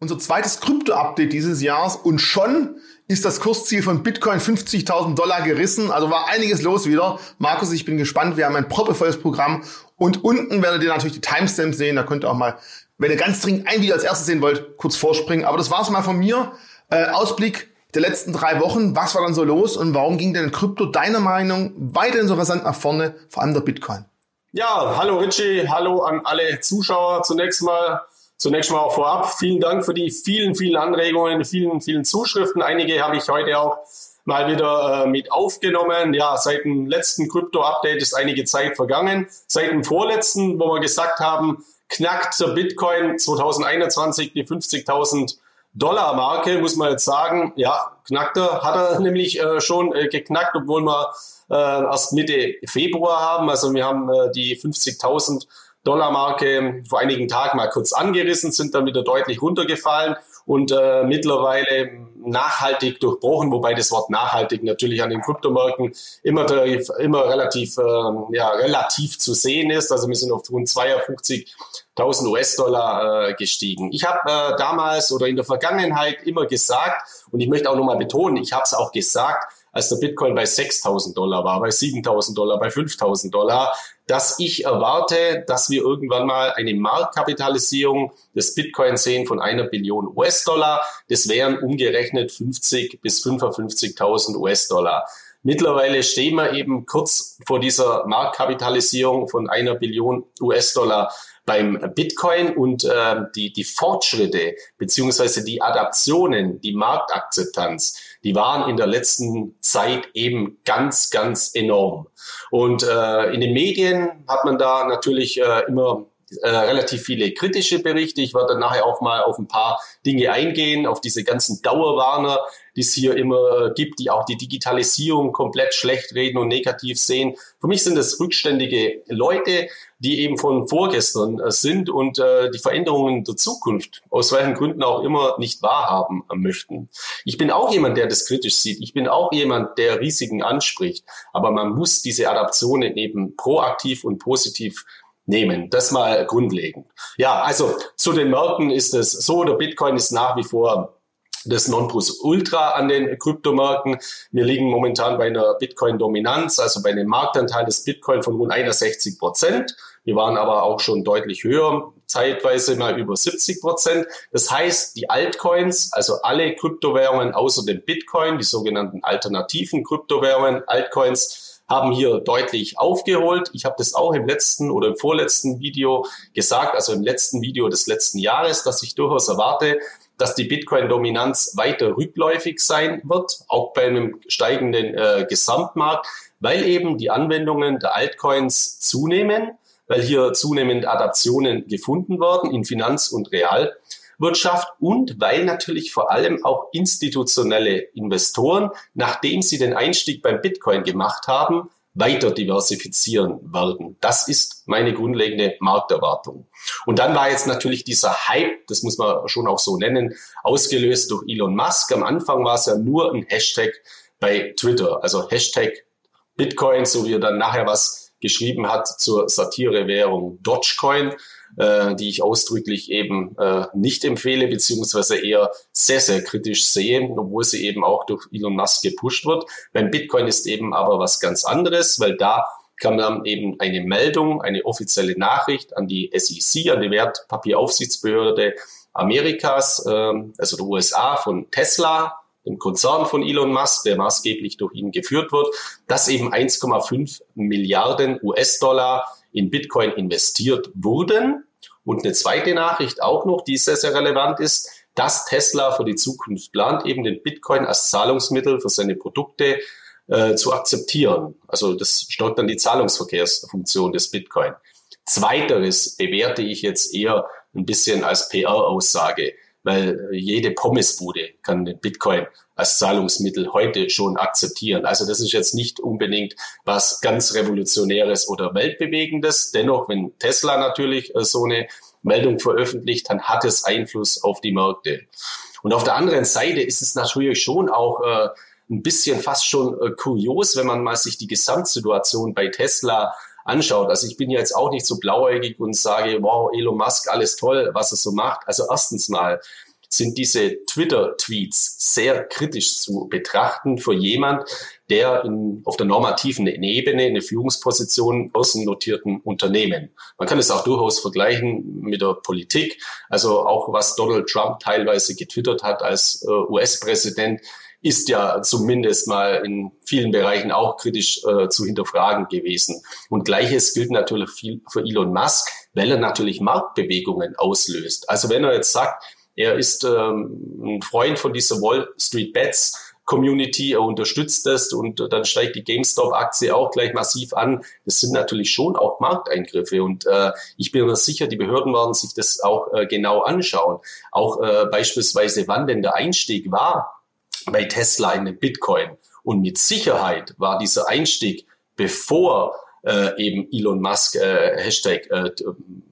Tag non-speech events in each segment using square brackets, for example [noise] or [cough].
unser zweites Krypto-Update dieses Jahres und schon ist das Kursziel von Bitcoin 50.000 Dollar gerissen. Also war einiges los wieder. Markus, ich bin gespannt. Wir haben ein proppevolles Programm und unten werdet ihr natürlich die Timestamps sehen. Da könnt ihr auch mal, wenn ihr ganz dringend ein Video als erstes sehen wollt, kurz vorspringen. Aber das war's mal von mir. Äh, Ausblick der letzten drei Wochen. Was war dann so los und warum ging denn Krypto deiner Meinung weiterhin so rasant nach vorne, vor allem der Bitcoin? Ja, hallo Richie, hallo an alle Zuschauer zunächst mal. Zunächst mal auch vorab vielen Dank für die vielen, vielen Anregungen, vielen, vielen Zuschriften. Einige habe ich heute auch mal wieder äh, mit aufgenommen. Ja, seit dem letzten Krypto-Update ist einige Zeit vergangen. Seit dem vorletzten, wo wir gesagt haben, knackt der Bitcoin 2021 die 50.000 Dollar Marke, muss man jetzt sagen. Ja, knackt er, hat er [laughs] nämlich äh, schon äh, geknackt, obwohl wir äh, erst Mitte Februar haben. Also wir haben äh, die 50.000 Dollarmarke vor einigen Tagen mal kurz angerissen, sind dann wieder deutlich runtergefallen und äh, mittlerweile nachhaltig durchbrochen, wobei das Wort nachhaltig natürlich an den Kryptomärkten immer, immer relativ, äh, ja, relativ zu sehen ist. Also wir sind auf rund 52.000 US-Dollar äh, gestiegen. Ich habe äh, damals oder in der Vergangenheit immer gesagt, und ich möchte auch nochmal betonen, ich habe es auch gesagt, als der Bitcoin bei 6.000 Dollar war, bei 7.000 Dollar, bei 5.000 Dollar, dass ich erwarte, dass wir irgendwann mal eine Marktkapitalisierung des Bitcoin sehen von einer Billion US-Dollar. Das wären umgerechnet 50 bis 55.000 US-Dollar. Mittlerweile stehen wir eben kurz vor dieser Marktkapitalisierung von einer Billion US-Dollar beim Bitcoin und äh, die, die Fortschritte beziehungsweise die Adaptionen, die Marktakzeptanz, die waren in der letzten Zeit eben ganz, ganz enorm. Und äh, in den Medien hat man da natürlich äh, immer äh, relativ viele kritische Berichte. Ich werde dann nachher auch mal auf ein paar Dinge eingehen, auf diese ganzen Dauerwarner, die es hier immer gibt, die auch die Digitalisierung komplett schlecht reden und negativ sehen. Für mich sind es rückständige Leute, die eben von vorgestern äh, sind und äh, die Veränderungen der Zukunft, aus welchen Gründen auch immer, nicht wahrhaben möchten. Ich bin auch jemand, der das kritisch sieht. Ich bin auch jemand, der Risiken anspricht. Aber man muss diese Adaptionen eben proaktiv und positiv nehmen. Das mal grundlegend. Ja, also zu den Märkten ist es so, der Bitcoin ist nach wie vor das Nonplusultra an den Kryptomärkten. Wir liegen momentan bei einer Bitcoin-Dominanz, also bei einem Marktanteil des Bitcoin von rund 61 Prozent. Wir waren aber auch schon deutlich höher, zeitweise mal über 70 Prozent. Das heißt, die Altcoins, also alle Kryptowährungen außer dem Bitcoin, die sogenannten alternativen Kryptowährungen, Altcoins, haben hier deutlich aufgeholt. Ich habe das auch im letzten oder im vorletzten Video gesagt, also im letzten Video des letzten Jahres, dass ich durchaus erwarte, dass die Bitcoin-Dominanz weiter rückläufig sein wird, auch bei einem steigenden äh, Gesamtmarkt, weil eben die Anwendungen der Altcoins zunehmen weil hier zunehmend Adaptionen gefunden werden in Finanz- und Realwirtschaft und weil natürlich vor allem auch institutionelle Investoren, nachdem sie den Einstieg beim Bitcoin gemacht haben, weiter diversifizieren werden. Das ist meine grundlegende Markterwartung. Und dann war jetzt natürlich dieser Hype, das muss man schon auch so nennen, ausgelöst durch Elon Musk. Am Anfang war es ja nur ein Hashtag bei Twitter, also Hashtag Bitcoin, so wie er dann nachher was geschrieben hat zur Satirewährung Dogecoin, äh, die ich ausdrücklich eben äh, nicht empfehle, beziehungsweise eher sehr, sehr kritisch sehe, obwohl sie eben auch durch Elon Musk gepusht wird. Beim Bitcoin ist eben aber was ganz anderes, weil da kam dann eben eine Meldung, eine offizielle Nachricht an die SEC, an die Wertpapieraufsichtsbehörde Amerikas, äh, also der USA von Tesla, dem Konzern von Elon Musk, der maßgeblich durch ihn geführt wird, dass eben 1,5 Milliarden US-Dollar in Bitcoin investiert wurden. Und eine zweite Nachricht auch noch, die sehr, sehr relevant ist, dass Tesla für die Zukunft plant, eben den Bitcoin als Zahlungsmittel für seine Produkte äh, zu akzeptieren. Also das steuert dann die Zahlungsverkehrsfunktion des Bitcoin. Zweiteres bewerte ich jetzt eher ein bisschen als PR-Aussage weil jede Pommesbude kann den Bitcoin als Zahlungsmittel heute schon akzeptieren. Also das ist jetzt nicht unbedingt was ganz Revolutionäres oder Weltbewegendes. Dennoch, wenn Tesla natürlich äh, so eine Meldung veröffentlicht, dann hat es Einfluss auf die Märkte. Und auf der anderen Seite ist es natürlich schon auch äh, ein bisschen fast schon äh, kurios, wenn man mal sich die Gesamtsituation bei Tesla anschaut. Also ich bin jetzt auch nicht so blauäugig und sage, wow, Elon Musk, alles toll, was er so macht. Also erstens mal, sind diese Twitter-Tweets sehr kritisch zu betrachten für jemand, der in, auf der normativen Ebene eine Führungsposition börsennotierten Unternehmen. Man kann es auch durchaus vergleichen mit der Politik. Also auch was Donald Trump teilweise getwittert hat als äh, US-Präsident, ist ja zumindest mal in vielen Bereichen auch kritisch äh, zu hinterfragen gewesen. Und gleiches gilt natürlich viel für Elon Musk, weil er natürlich Marktbewegungen auslöst. Also wenn er jetzt sagt, er ist ähm, ein Freund von dieser Wall Street Bets, Community, er unterstützt das und dann steigt die GameStop-Aktie auch gleich massiv an. Das sind natürlich schon auch Markteingriffe und äh, ich bin mir sicher, die Behörden werden sich das auch äh, genau anschauen. Auch äh, beispielsweise, wann denn der Einstieg war bei Tesla in den Bitcoin. Und mit Sicherheit war dieser Einstieg, bevor äh, eben Elon Musk äh, Hashtag äh,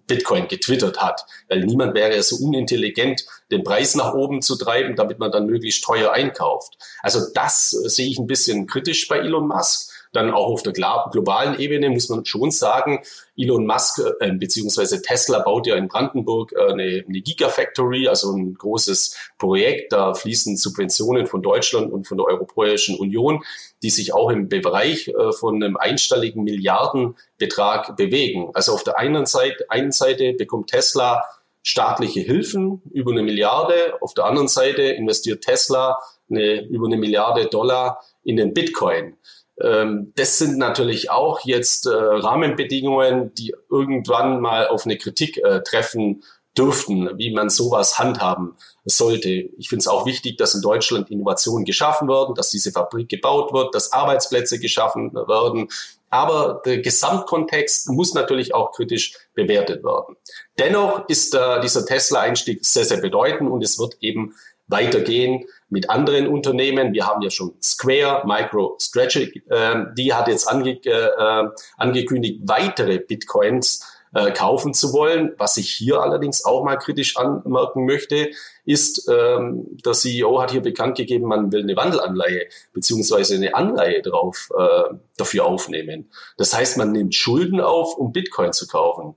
Bitcoin getwittert hat. Weil niemand wäre so unintelligent, den Preis nach oben zu treiben, damit man dann möglichst teuer einkauft. Also das äh, sehe ich ein bisschen kritisch bei Elon Musk. Dann auch auf der globalen Ebene muss man schon sagen, Elon Musk äh, beziehungsweise Tesla baut ja in Brandenburg äh, eine, eine Gigafactory, also ein großes Projekt. Da fließen Subventionen von Deutschland und von der Europäischen Union, die sich auch im Bereich äh, von einem einstelligen Milliardenbetrag bewegen. Also auf der einen Seite, einen Seite bekommt Tesla staatliche Hilfen über eine Milliarde. Auf der anderen Seite investiert Tesla eine, über eine Milliarde Dollar in den Bitcoin. Ähm, das sind natürlich auch jetzt äh, Rahmenbedingungen, die irgendwann mal auf eine Kritik äh, treffen dürften, wie man sowas handhaben sollte. Ich finde es auch wichtig, dass in Deutschland Innovationen geschaffen werden, dass diese Fabrik gebaut wird, dass Arbeitsplätze geschaffen werden. Aber der Gesamtkontext muss natürlich auch kritisch bewertet werden. Dennoch ist äh, dieser Tesla-Einstieg sehr, sehr bedeutend und es wird eben weitergehen mit anderen Unternehmen. Wir haben ja schon Square, MicroStrategy, äh, die hat jetzt ange äh, angekündigt, weitere Bitcoins äh, kaufen zu wollen. Was ich hier allerdings auch mal kritisch anmerken möchte, ist, ähm, der CEO hat hier bekannt gegeben, man will eine Wandelanleihe beziehungsweise eine Anleihe drauf äh, dafür aufnehmen. Das heißt, man nimmt Schulden auf, um Bitcoin zu kaufen.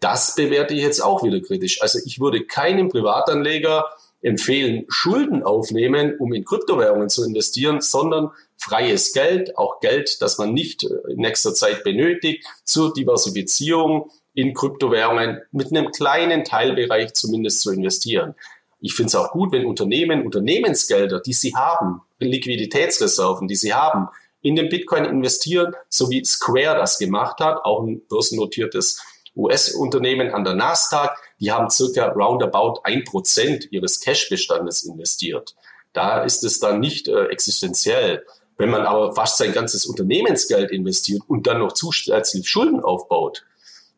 Das bewerte ich jetzt auch wieder kritisch. Also ich würde keinem Privatanleger empfehlen, Schulden aufnehmen, um in Kryptowährungen zu investieren, sondern freies Geld, auch Geld, das man nicht in nächster Zeit benötigt, zur Diversifizierung in Kryptowährungen mit einem kleinen Teilbereich zumindest zu investieren. Ich finde es auch gut, wenn Unternehmen Unternehmensgelder, die sie haben, Liquiditätsreserven, die sie haben, in den Bitcoin investieren, so wie Square das gemacht hat, auch ein börsennotiertes US-Unternehmen an der Nasdaq, die haben circa roundabout ein Prozent ihres Cash-Bestandes investiert. Da ist es dann nicht äh, existenziell. Wenn man aber fast sein ganzes Unternehmensgeld investiert und dann noch zusätzlich Schulden aufbaut,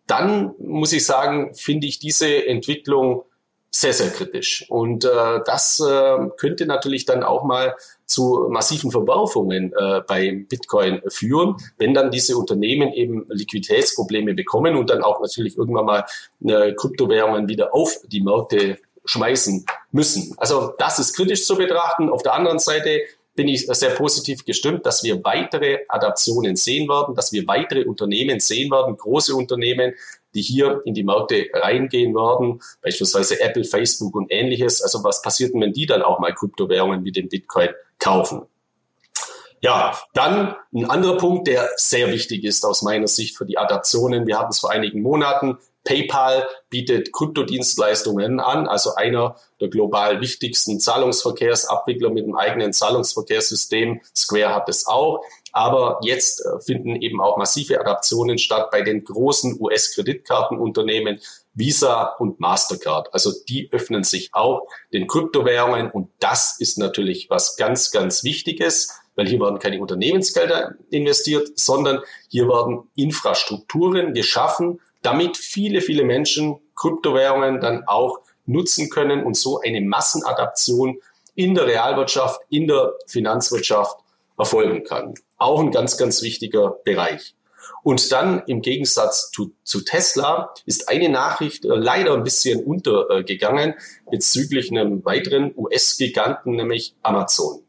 dann muss ich sagen, finde ich diese Entwicklung sehr, sehr kritisch. Und äh, das äh, könnte natürlich dann auch mal zu massiven Verwerfungen äh, beim Bitcoin führen, wenn dann diese Unternehmen eben Liquiditätsprobleme bekommen und dann auch natürlich irgendwann mal äh, Kryptowährungen wieder auf die Märkte schmeißen müssen. Also das ist kritisch zu betrachten. Auf der anderen Seite bin ich sehr positiv gestimmt, dass wir weitere Adaptionen sehen werden, dass wir weitere Unternehmen sehen werden, große Unternehmen, die hier in die Märkte reingehen werden, beispielsweise Apple, Facebook und ähnliches. Also was passiert denn, wenn die dann auch mal Kryptowährungen wie den Bitcoin kaufen? Ja, dann ein anderer Punkt, der sehr wichtig ist aus meiner Sicht für die Adaptionen. Wir hatten es vor einigen Monaten. PayPal bietet Kryptodienstleistungen an, also einer der global wichtigsten Zahlungsverkehrsabwickler mit einem eigenen Zahlungsverkehrssystem. Square hat es auch. Aber jetzt äh, finden eben auch massive Adaptionen statt bei den großen US-Kreditkartenunternehmen Visa und Mastercard. Also die öffnen sich auch den Kryptowährungen und das ist natürlich was ganz, ganz Wichtiges, weil hier werden keine Unternehmensgelder investiert, sondern hier werden Infrastrukturen geschaffen, damit viele, viele Menschen Kryptowährungen dann auch nutzen können und so eine Massenadaption in der Realwirtschaft, in der Finanzwirtschaft erfolgen kann. Auch ein ganz, ganz wichtiger Bereich. Und dann im Gegensatz zu, zu Tesla ist eine Nachricht äh, leider ein bisschen untergegangen bezüglich einem weiteren US-Giganten, nämlich Amazon.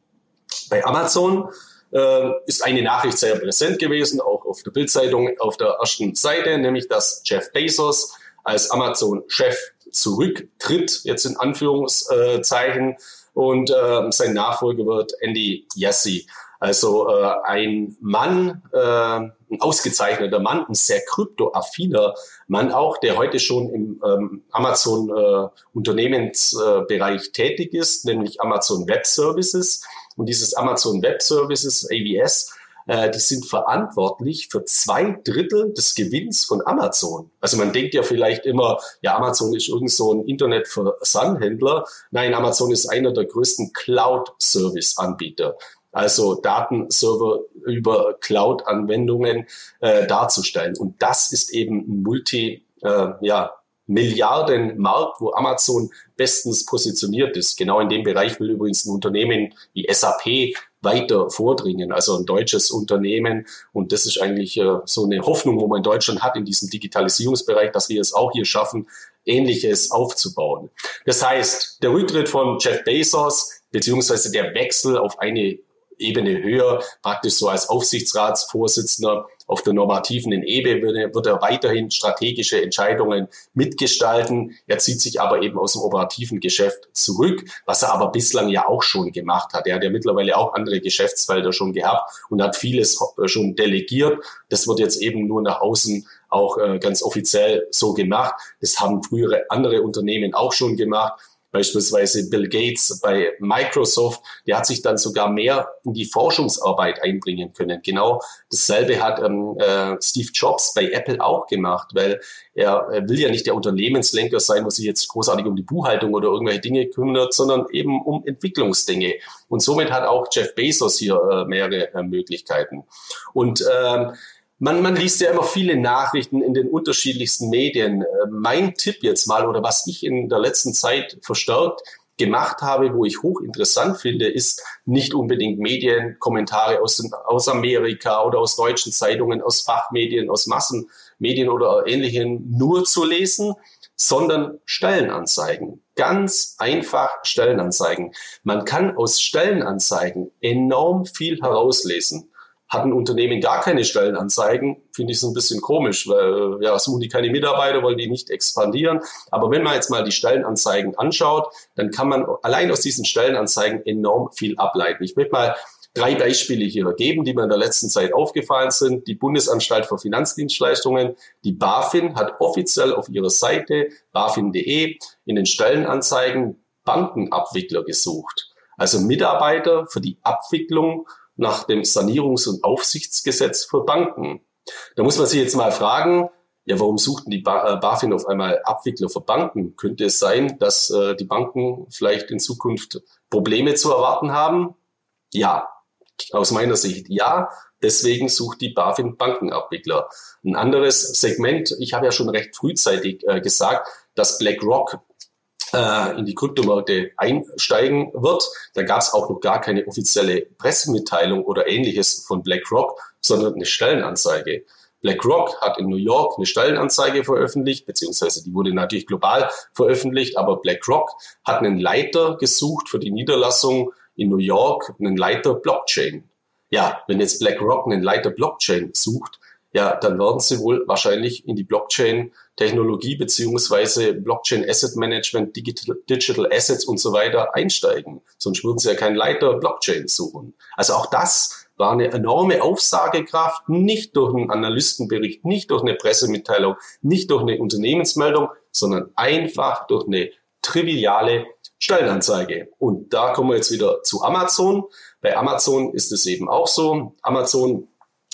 Bei Amazon äh, ist eine Nachricht sehr präsent gewesen, auch auf der Bildzeitung auf der ersten Seite, nämlich dass Jeff Bezos als Amazon-Chef zurücktritt, jetzt in Anführungszeichen, und äh, sein Nachfolger wird Andy Jassy. Also äh, ein Mann, äh, ein ausgezeichneter Mann, ein sehr kryptoaffiner Mann auch, der heute schon im ähm, Amazon äh, Unternehmensbereich tätig ist, nämlich Amazon Web Services. Und dieses Amazon Web Services, AWS, äh, die sind verantwortlich für zwei Drittel des Gewinns von Amazon. Also man denkt ja vielleicht immer, ja, Amazon ist irgend so ein Internet-Versandhändler. Nein, Amazon ist einer der größten Cloud-Service-Anbieter also Datenserver über Cloud-Anwendungen äh, darzustellen. Und das ist eben ein Multi, äh, ja, Milliardenmarkt, wo Amazon bestens positioniert ist. Genau in dem Bereich will übrigens ein Unternehmen wie SAP weiter vordringen, also ein deutsches Unternehmen. Und das ist eigentlich äh, so eine Hoffnung, wo man in Deutschland hat in diesem Digitalisierungsbereich, dass wir es auch hier schaffen, Ähnliches aufzubauen. Das heißt, der Rücktritt von Jeff Bezos beziehungsweise der Wechsel auf eine Ebene höher, praktisch so als Aufsichtsratsvorsitzender auf der normativen Ebene wird er weiterhin strategische Entscheidungen mitgestalten. Er zieht sich aber eben aus dem operativen Geschäft zurück, was er aber bislang ja auch schon gemacht hat. Er hat ja mittlerweile auch andere Geschäftsfelder schon gehabt und hat vieles schon delegiert. Das wird jetzt eben nur nach außen auch äh, ganz offiziell so gemacht. Das haben frühere andere Unternehmen auch schon gemacht beispielsweise Bill Gates bei Microsoft, der hat sich dann sogar mehr in die Forschungsarbeit einbringen können. Genau dasselbe hat ähm, äh, Steve Jobs bei Apple auch gemacht, weil er, er will ja nicht der Unternehmenslenker sein, was sich jetzt großartig um die Buchhaltung oder irgendwelche Dinge kümmert, sondern eben um Entwicklungsdinge. Und somit hat auch Jeff Bezos hier äh, mehrere äh, Möglichkeiten. Und ähm, man, man liest ja immer viele Nachrichten in den unterschiedlichsten Medien. Äh, mein Tipp jetzt mal oder was ich in der letzten Zeit verstärkt gemacht habe, wo ich hochinteressant finde, ist nicht unbedingt Medienkommentare aus, aus Amerika oder aus deutschen Zeitungen, aus Fachmedien, aus Massenmedien oder ähnlichen nur zu lesen, sondern Stellenanzeigen. Ganz einfach Stellenanzeigen. Man kann aus Stellenanzeigen enorm viel herauslesen. Hat ein Unternehmen gar keine Stellenanzeigen, finde ich es ein bisschen komisch, weil ja, suchen die keine Mitarbeiter, wollen die nicht expandieren. Aber wenn man jetzt mal die Stellenanzeigen anschaut, dann kann man allein aus diesen Stellenanzeigen enorm viel ableiten. Ich möchte mal drei Beispiele hier geben, die mir in der letzten Zeit aufgefallen sind. Die Bundesanstalt für Finanzdienstleistungen, die BaFin, hat offiziell auf ihrer Seite bafin.de in den Stellenanzeigen Bankenabwickler gesucht. Also Mitarbeiter für die Abwicklung nach dem Sanierungs- und Aufsichtsgesetz für Banken. Da muss man sich jetzt mal fragen, ja, warum suchten die äh, BaFin auf einmal Abwickler für Banken? Könnte es sein, dass äh, die Banken vielleicht in Zukunft Probleme zu erwarten haben? Ja, aus meiner Sicht ja. Deswegen sucht die BaFin Bankenabwickler. Ein anderes Segment, ich habe ja schon recht frühzeitig äh, gesagt, dass BlackRock in die Kryptomärkte einsteigen wird. Da gab es auch noch gar keine offizielle Pressemitteilung oder ähnliches von BlackRock, sondern eine Stellenanzeige. BlackRock hat in New York eine Stellenanzeige veröffentlicht, beziehungsweise die wurde natürlich global veröffentlicht, aber BlackRock hat einen Leiter gesucht für die Niederlassung in New York, einen Leiter Blockchain. Ja, wenn jetzt BlackRock einen Leiter Blockchain sucht, ja, dann werden sie wohl wahrscheinlich in die Blockchain-Technologie beziehungsweise Blockchain Asset Management, Digital, Digital Assets und so weiter einsteigen. Sonst würden sie ja keinen Leiter Blockchain suchen. Also auch das war eine enorme Aufsagekraft, nicht durch einen Analystenbericht, nicht durch eine Pressemitteilung, nicht durch eine Unternehmensmeldung, sondern einfach durch eine triviale Stellenanzeige. Und da kommen wir jetzt wieder zu Amazon. Bei Amazon ist es eben auch so. Amazon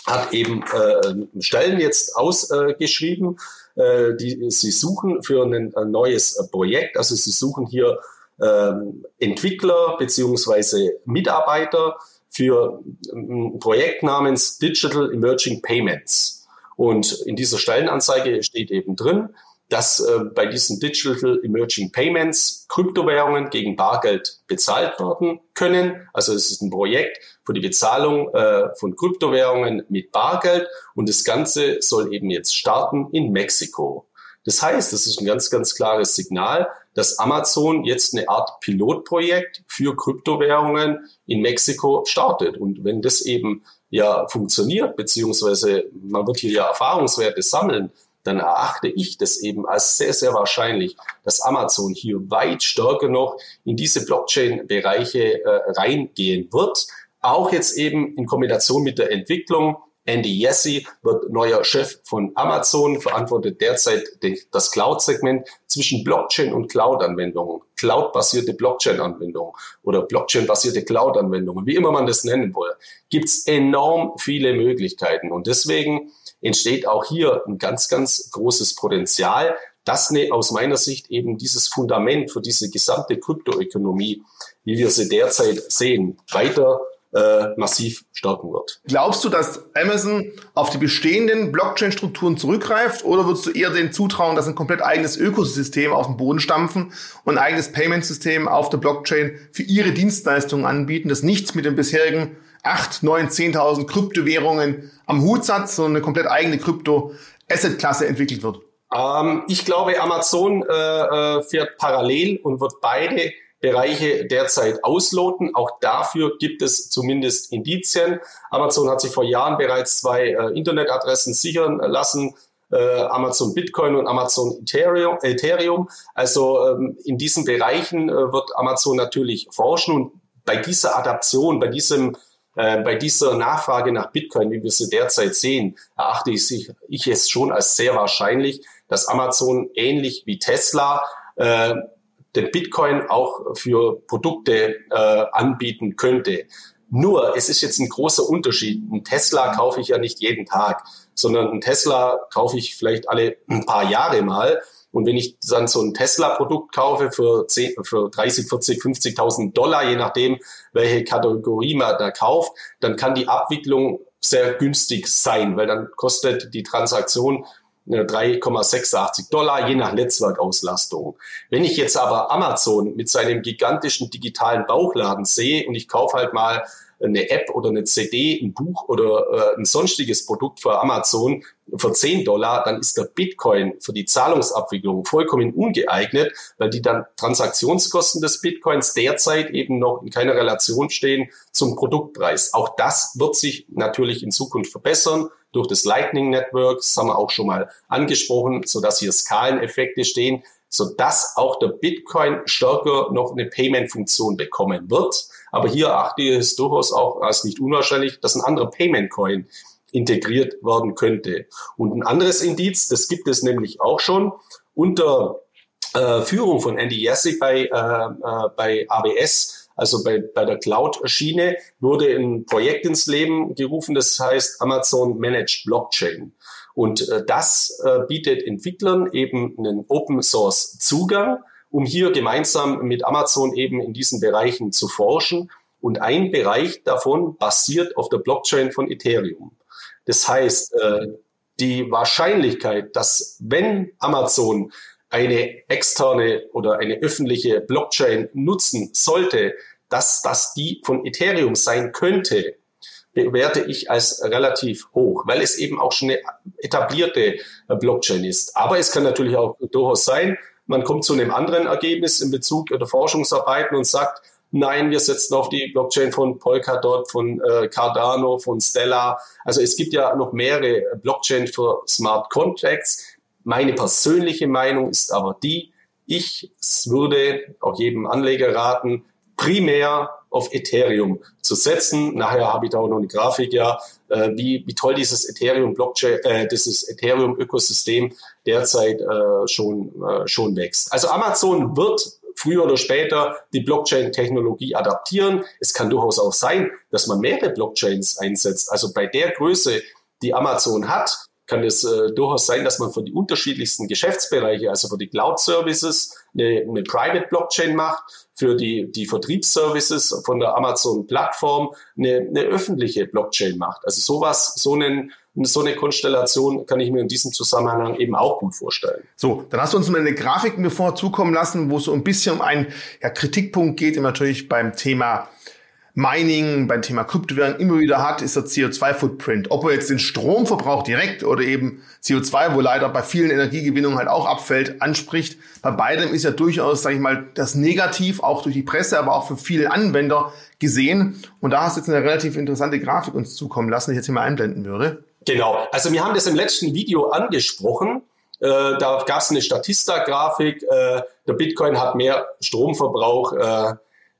hat eben äh, Stellen jetzt ausgeschrieben, äh, die sie suchen für ein, ein neues äh, Projekt. Also sie suchen hier äh, Entwickler beziehungsweise Mitarbeiter für ein Projekt namens Digital Emerging Payments. Und in dieser Stellenanzeige steht eben drin, dass äh, bei diesen Digital Emerging Payments Kryptowährungen gegen Bargeld bezahlt werden können. Also es ist ein Projekt für die Bezahlung äh, von Kryptowährungen mit Bargeld und das Ganze soll eben jetzt starten in Mexiko. Das heißt, das ist ein ganz, ganz klares Signal, dass Amazon jetzt eine Art Pilotprojekt für Kryptowährungen in Mexiko startet. Und wenn das eben ja funktioniert, beziehungsweise man wird hier ja Erfahrungswerte sammeln, dann erachte ich das eben als sehr, sehr wahrscheinlich, dass Amazon hier weit stärker noch in diese Blockchain-Bereiche äh, reingehen wird. Auch jetzt eben in Kombination mit der Entwicklung Andy Jassy wird neuer Chef von Amazon, verantwortet derzeit das Cloud-Segment zwischen Blockchain und Cloud-Anwendungen, Cloud-basierte Blockchain-Anwendungen oder Blockchain-basierte Cloud-Anwendungen, wie immer man das nennen will, gibt es enorm viele Möglichkeiten. Und deswegen entsteht auch hier ein ganz, ganz großes Potenzial, dass ne, aus meiner Sicht eben dieses Fundament für diese gesamte Kryptoökonomie, wie wir sie derzeit sehen, weiter äh, massiv stärken wird. Glaubst du, dass Amazon auf die bestehenden Blockchain-Strukturen zurückgreift oder würdest du eher den zutrauen, dass ein komplett eigenes Ökosystem auf dem Boden stampfen und ein eigenes Payment-System auf der Blockchain für ihre Dienstleistungen anbieten, das nichts mit den bisherigen 8, 9, 10.000 Kryptowährungen am Hut hat, sondern eine komplett eigene Krypto-Asset-Klasse entwickelt wird? Ähm, ich glaube, Amazon äh, äh fährt parallel und wird beide Bereiche derzeit ausloten. Auch dafür gibt es zumindest Indizien. Amazon hat sich vor Jahren bereits zwei äh, Internetadressen sichern lassen. Äh, Amazon Bitcoin und Amazon Ethereum. Ethereum. Also ähm, in diesen Bereichen äh, wird Amazon natürlich forschen und bei dieser Adaption, bei diesem äh, bei dieser Nachfrage nach Bitcoin, wie wir sie derzeit sehen, erachte ich, ich es schon als sehr wahrscheinlich, dass Amazon ähnlich wie Tesla äh, den Bitcoin auch für Produkte äh, anbieten könnte. Nur, es ist jetzt ein großer Unterschied. Ein Tesla kaufe ich ja nicht jeden Tag, sondern ein Tesla kaufe ich vielleicht alle ein paar Jahre mal. Und wenn ich dann so ein Tesla-Produkt kaufe für, 10, für 30, 40, 50.000 Dollar, je nachdem, welche Kategorie man da kauft, dann kann die Abwicklung sehr günstig sein, weil dann kostet die Transaktion 3,86 Dollar, je nach Netzwerkauslastung. Wenn ich jetzt aber Amazon mit seinem gigantischen digitalen Bauchladen sehe und ich kaufe halt mal eine App oder eine CD, ein Buch oder äh, ein sonstiges Produkt für Amazon für 10 Dollar, dann ist der Bitcoin für die Zahlungsabwicklung vollkommen ungeeignet, weil die dann Transaktionskosten des Bitcoins derzeit eben noch in keiner Relation stehen zum Produktpreis. Auch das wird sich natürlich in Zukunft verbessern durch das Lightning Network, das haben wir auch schon mal angesprochen, so dass hier Skaleneffekte stehen, so dass auch der Bitcoin stärker noch eine Payment-Funktion bekommen wird. Aber hier achte ich es durchaus auch als nicht unwahrscheinlich, dass ein anderer Payment-Coin integriert werden könnte. Und ein anderes Indiz, das gibt es nämlich auch schon unter äh, Führung von Andy Jassy bei, äh, äh, bei AWS also bei, bei der Cloud-Schiene wurde ein Projekt ins Leben gerufen, das heißt Amazon Managed Blockchain. Und äh, das äh, bietet Entwicklern eben einen Open Source Zugang, um hier gemeinsam mit Amazon eben in diesen Bereichen zu forschen. Und ein Bereich davon basiert auf der Blockchain von Ethereum. Das heißt, äh, die Wahrscheinlichkeit, dass wenn Amazon eine externe oder eine öffentliche Blockchain nutzen sollte, dass das die von Ethereum sein könnte, bewerte ich als relativ hoch, weil es eben auch schon eine etablierte äh, Blockchain ist. Aber es kann natürlich auch durchaus sein, man kommt zu einem anderen Ergebnis in Bezug der Forschungsarbeiten und sagt, nein, wir setzen auf die Blockchain von Polkadot, von äh, Cardano, von Stella. Also es gibt ja noch mehrere Blockchain für Smart Contracts. Meine persönliche Meinung ist aber die, ich würde auch jedem Anleger raten, primär auf Ethereum zu setzen. Nachher habe ich da auch noch eine Grafik, ja, äh, wie, wie toll dieses Ethereum Blockchain, äh, dieses Ethereum Ökosystem derzeit äh, schon, äh, schon wächst. Also Amazon wird früher oder später die Blockchain-Technologie adaptieren. Es kann durchaus auch sein, dass man mehrere Blockchains einsetzt. Also bei der Größe, die Amazon hat, kann es äh, durchaus sein, dass man für die unterschiedlichsten Geschäftsbereiche, also für die Cloud-Services, eine, eine Private Blockchain macht, für die, die Vertriebsservices von der Amazon-Plattform eine, eine öffentliche Blockchain macht. Also sowas, so einen so eine Konstellation kann ich mir in diesem Zusammenhang eben auch gut vorstellen. So, dann hast du uns mal eine Grafik mir vorzukommen lassen, wo es so ein bisschen um einen ja, Kritikpunkt geht, natürlich beim Thema Mining beim Thema Kryptowährung immer wieder hat, ist der CO2-Footprint. Ob er jetzt den Stromverbrauch direkt oder eben CO2, wo leider bei vielen Energiegewinnungen halt auch abfällt, anspricht. Bei beidem ist ja durchaus, sage ich mal, das Negativ auch durch die Presse, aber auch für viele Anwender gesehen. Und da hast du jetzt eine relativ interessante Grafik uns zukommen lassen, die ich jetzt hier mal einblenden würde. Genau. Also wir haben das im letzten Video angesprochen. Äh, da gab es eine Statista-Grafik. Äh, der Bitcoin hat mehr Stromverbrauch äh,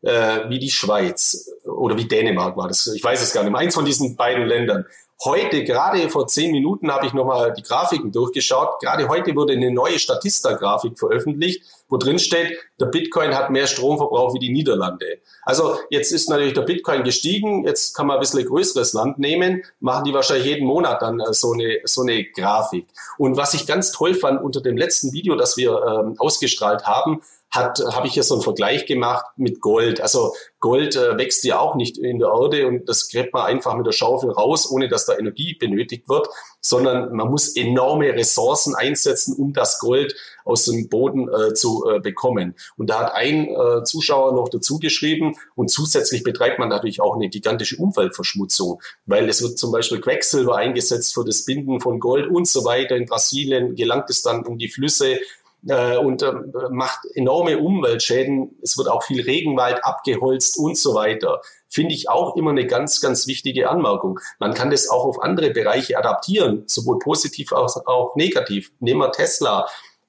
äh, wie die Schweiz oder wie Dänemark war das. Ich weiß es gar nicht. Eins von diesen beiden Ländern. Heute, gerade vor zehn Minuten, habe ich nochmal die Grafiken durchgeschaut. Gerade heute wurde eine neue Statista-Grafik veröffentlicht, wo drin steht, der Bitcoin hat mehr Stromverbrauch wie die Niederlande. Also jetzt ist natürlich der Bitcoin gestiegen. Jetzt kann man ein bisschen größeres Land nehmen, machen die wahrscheinlich jeden Monat dann äh, so eine, so eine Grafik. Und was ich ganz toll fand unter dem letzten Video, das wir ähm, ausgestrahlt haben, hat, habe ich hier so einen Vergleich gemacht mit Gold. Also Gold äh, wächst ja auch nicht in der Erde und das gräbt man einfach mit der Schaufel raus, ohne dass da Energie benötigt wird, sondern man muss enorme Ressourcen einsetzen, um das Gold aus dem Boden äh, zu äh, bekommen. Und da hat ein äh, Zuschauer noch dazu geschrieben und zusätzlich betreibt man natürlich auch eine gigantische Umweltverschmutzung, weil es wird zum Beispiel Quecksilber eingesetzt für das Binden von Gold und so weiter. In Brasilien gelangt es dann in die Flüsse äh, und äh, macht enorme Umweltschäden. Es wird auch viel Regenwald abgeholzt und so weiter. Finde ich auch immer eine ganz, ganz wichtige Anmerkung. Man kann das auch auf andere Bereiche adaptieren, sowohl positiv als auch negativ. Nehmen wir Tesla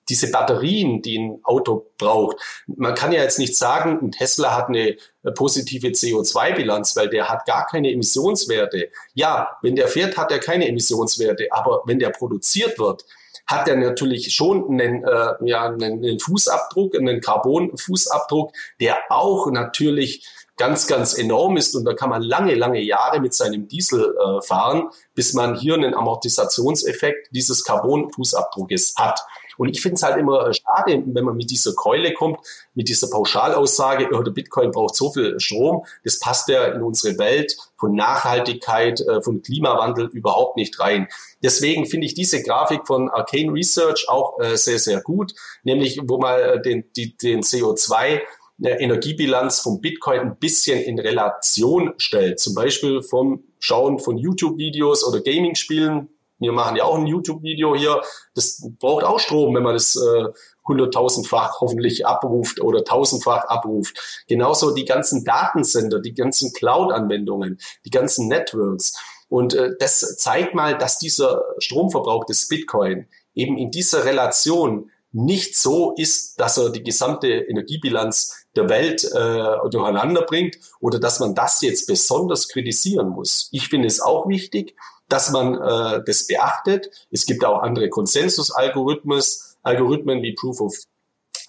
diese Batterien, die ein Auto braucht. Man kann ja jetzt nicht sagen, ein Tesla hat eine positive CO2-Bilanz, weil der hat gar keine Emissionswerte. Ja, wenn der fährt, hat er keine Emissionswerte, aber wenn der produziert wird, hat er natürlich schon einen, äh, ja, einen, Fußabdruck, einen Carbon-Fußabdruck, der auch natürlich ganz, ganz enorm ist und da kann man lange, lange Jahre mit seinem Diesel äh, fahren, bis man hier einen Amortisationseffekt dieses Carbon-Fußabdruckes hat. Und ich finde es halt immer äh, schade, wenn man mit dieser Keule kommt, mit dieser Pauschalaussage, oh, der Bitcoin braucht so viel Strom, das passt ja in unsere Welt von Nachhaltigkeit, äh, von Klimawandel überhaupt nicht rein. Deswegen finde ich diese Grafik von Arcane Research auch sehr, sehr gut, nämlich wo man den, den CO2 Energiebilanz vom Bitcoin ein bisschen in Relation stellt. Zum Beispiel vom Schauen von YouTube-Videos oder Gaming-Spielen, wir machen ja auch ein YouTube-Video hier. Das braucht auch Strom, wenn man das äh, hunderttausendfach hoffentlich abruft oder tausendfach abruft. Genauso die ganzen Datensender, die ganzen Cloud-Anwendungen, die ganzen Networks. Und äh, das zeigt mal, dass dieser Stromverbrauch des Bitcoin eben in dieser Relation nicht so ist, dass er die gesamte Energiebilanz der Welt äh, durcheinander bringt oder dass man das jetzt besonders kritisieren muss. Ich finde es auch wichtig, dass man äh, das beachtet. Es gibt auch andere Konsensus-Algorithmen, Algorithmen wie Proof of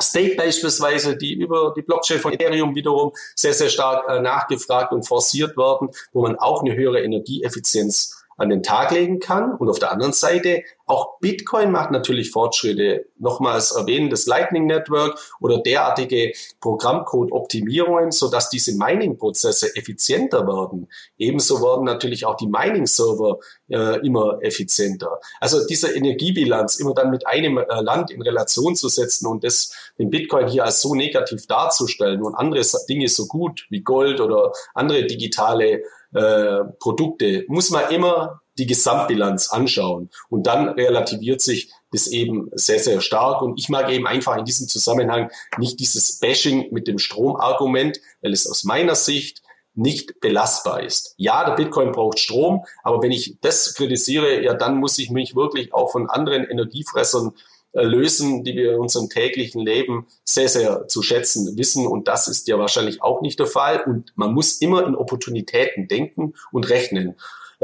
Stake beispielsweise, die über die Blockchain von Ethereum wiederum sehr, sehr stark äh, nachgefragt und forciert werden, wo man auch eine höhere Energieeffizienz an den Tag legen kann. Und auf der anderen Seite auch Bitcoin macht natürlich Fortschritte. Nochmals erwähnen, das Lightning Network oder derartige Programmcode-Optimierungen, sodass diese Mining-Prozesse effizienter werden. Ebenso werden natürlich auch die Mining-Server äh, immer effizienter. Also diese Energiebilanz immer dann mit einem äh, Land in Relation zu setzen und das, den Bitcoin hier als so negativ darzustellen und andere Dinge so gut wie Gold oder andere digitale äh, Produkte, muss man immer die Gesamtbilanz anschauen. Und dann relativiert sich das eben sehr, sehr stark. Und ich mag eben einfach in diesem Zusammenhang nicht dieses Bashing mit dem Stromargument, weil es aus meiner Sicht nicht belastbar ist. Ja, der Bitcoin braucht Strom, aber wenn ich das kritisiere, ja, dann muss ich mich wirklich auch von anderen Energiefressern lösen, die wir in unserem täglichen Leben sehr, sehr zu schätzen wissen. Und das ist ja wahrscheinlich auch nicht der Fall. Und man muss immer in Opportunitäten denken und rechnen.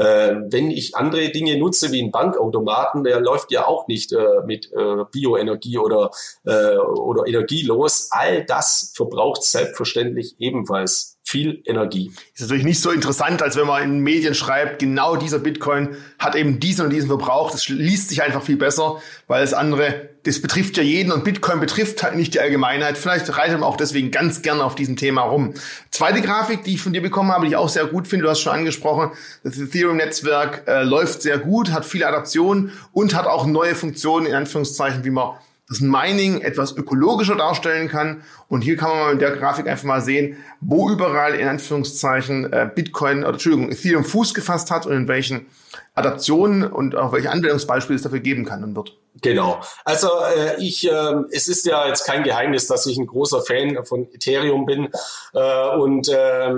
Äh, wenn ich andere Dinge nutze wie einen Bankautomaten, der läuft ja auch nicht äh, mit äh, Bioenergie oder, äh, oder Energie los. All das verbraucht selbstverständlich ebenfalls viel Energie. Ist natürlich nicht so interessant, als wenn man in Medien schreibt, genau dieser Bitcoin hat eben diesen und diesen Verbrauch. Das liest sich einfach viel besser, weil das andere, das betrifft ja jeden und Bitcoin betrifft halt nicht die Allgemeinheit. Vielleicht reitet man auch deswegen ganz gerne auf diesem Thema rum. Zweite Grafik, die ich von dir bekommen habe, die ich auch sehr gut finde, du hast schon angesprochen, das Ethereum-Netzwerk äh, läuft sehr gut, hat viele Adaptionen und hat auch neue Funktionen, in Anführungszeichen, wie man das Mining etwas ökologischer darstellen kann. Und hier kann man mal in der Grafik einfach mal sehen, wo überall in Anführungszeichen äh, Bitcoin oder Entschuldigung, Ethereum Fuß gefasst hat und in welchen Adaptionen und auch welche Anwendungsbeispiele es dafür geben kann und wird. Genau. Also äh, ich, äh, es ist ja jetzt kein Geheimnis, dass ich ein großer Fan von Ethereum bin äh, und äh,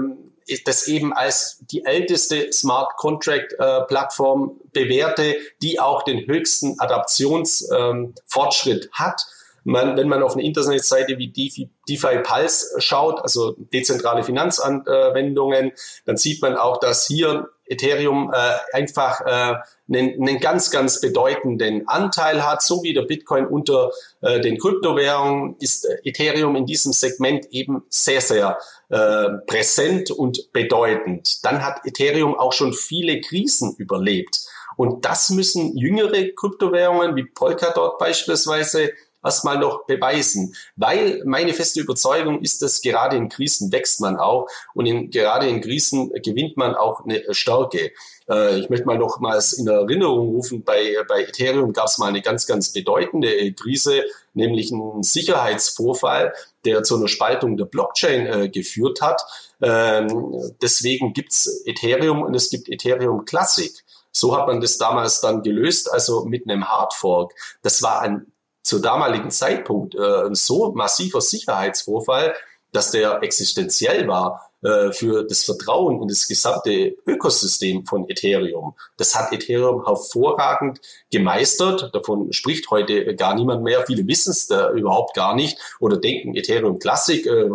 das eben als die älteste Smart Contract äh, Plattform bewährte, die auch den höchsten Adaptionsfortschritt ähm, hat. Man, wenn man auf eine Internetseite wie DeFi, DeFi Pulse schaut, also dezentrale Finanzanwendungen, dann sieht man auch, dass hier Ethereum äh, einfach äh, einen, einen ganz, ganz bedeutenden Anteil hat. So wie der Bitcoin unter äh, den Kryptowährungen ist äh, Ethereum in diesem Segment eben sehr, sehr äh, präsent und bedeutend. Dann hat Ethereum auch schon viele Krisen überlebt. Und das müssen jüngere Kryptowährungen wie Polkadot beispielsweise erstmal noch beweisen. Weil meine feste Überzeugung ist, dass gerade in Krisen wächst man auch und in, gerade in Krisen gewinnt man auch eine Stärke. Äh, ich möchte mal nochmals in Erinnerung rufen, bei, bei Ethereum gab es mal eine ganz, ganz bedeutende Krise, nämlich einen Sicherheitsvorfall, der zu einer Spaltung der Blockchain äh, geführt hat. Ähm, deswegen gibt's Ethereum und es gibt Ethereum Classic. So hat man das damals dann gelöst, also mit einem Hardfork. Das war ein zu damaligen Zeitpunkt äh, ein so massiver Sicherheitsvorfall, dass der existenziell war äh, für das Vertrauen in das gesamte Ökosystem von Ethereum. Das hat Ethereum hervorragend gemeistert. Davon spricht heute gar niemand mehr. Viele wissen es da überhaupt gar nicht oder denken Ethereum Classic. Äh,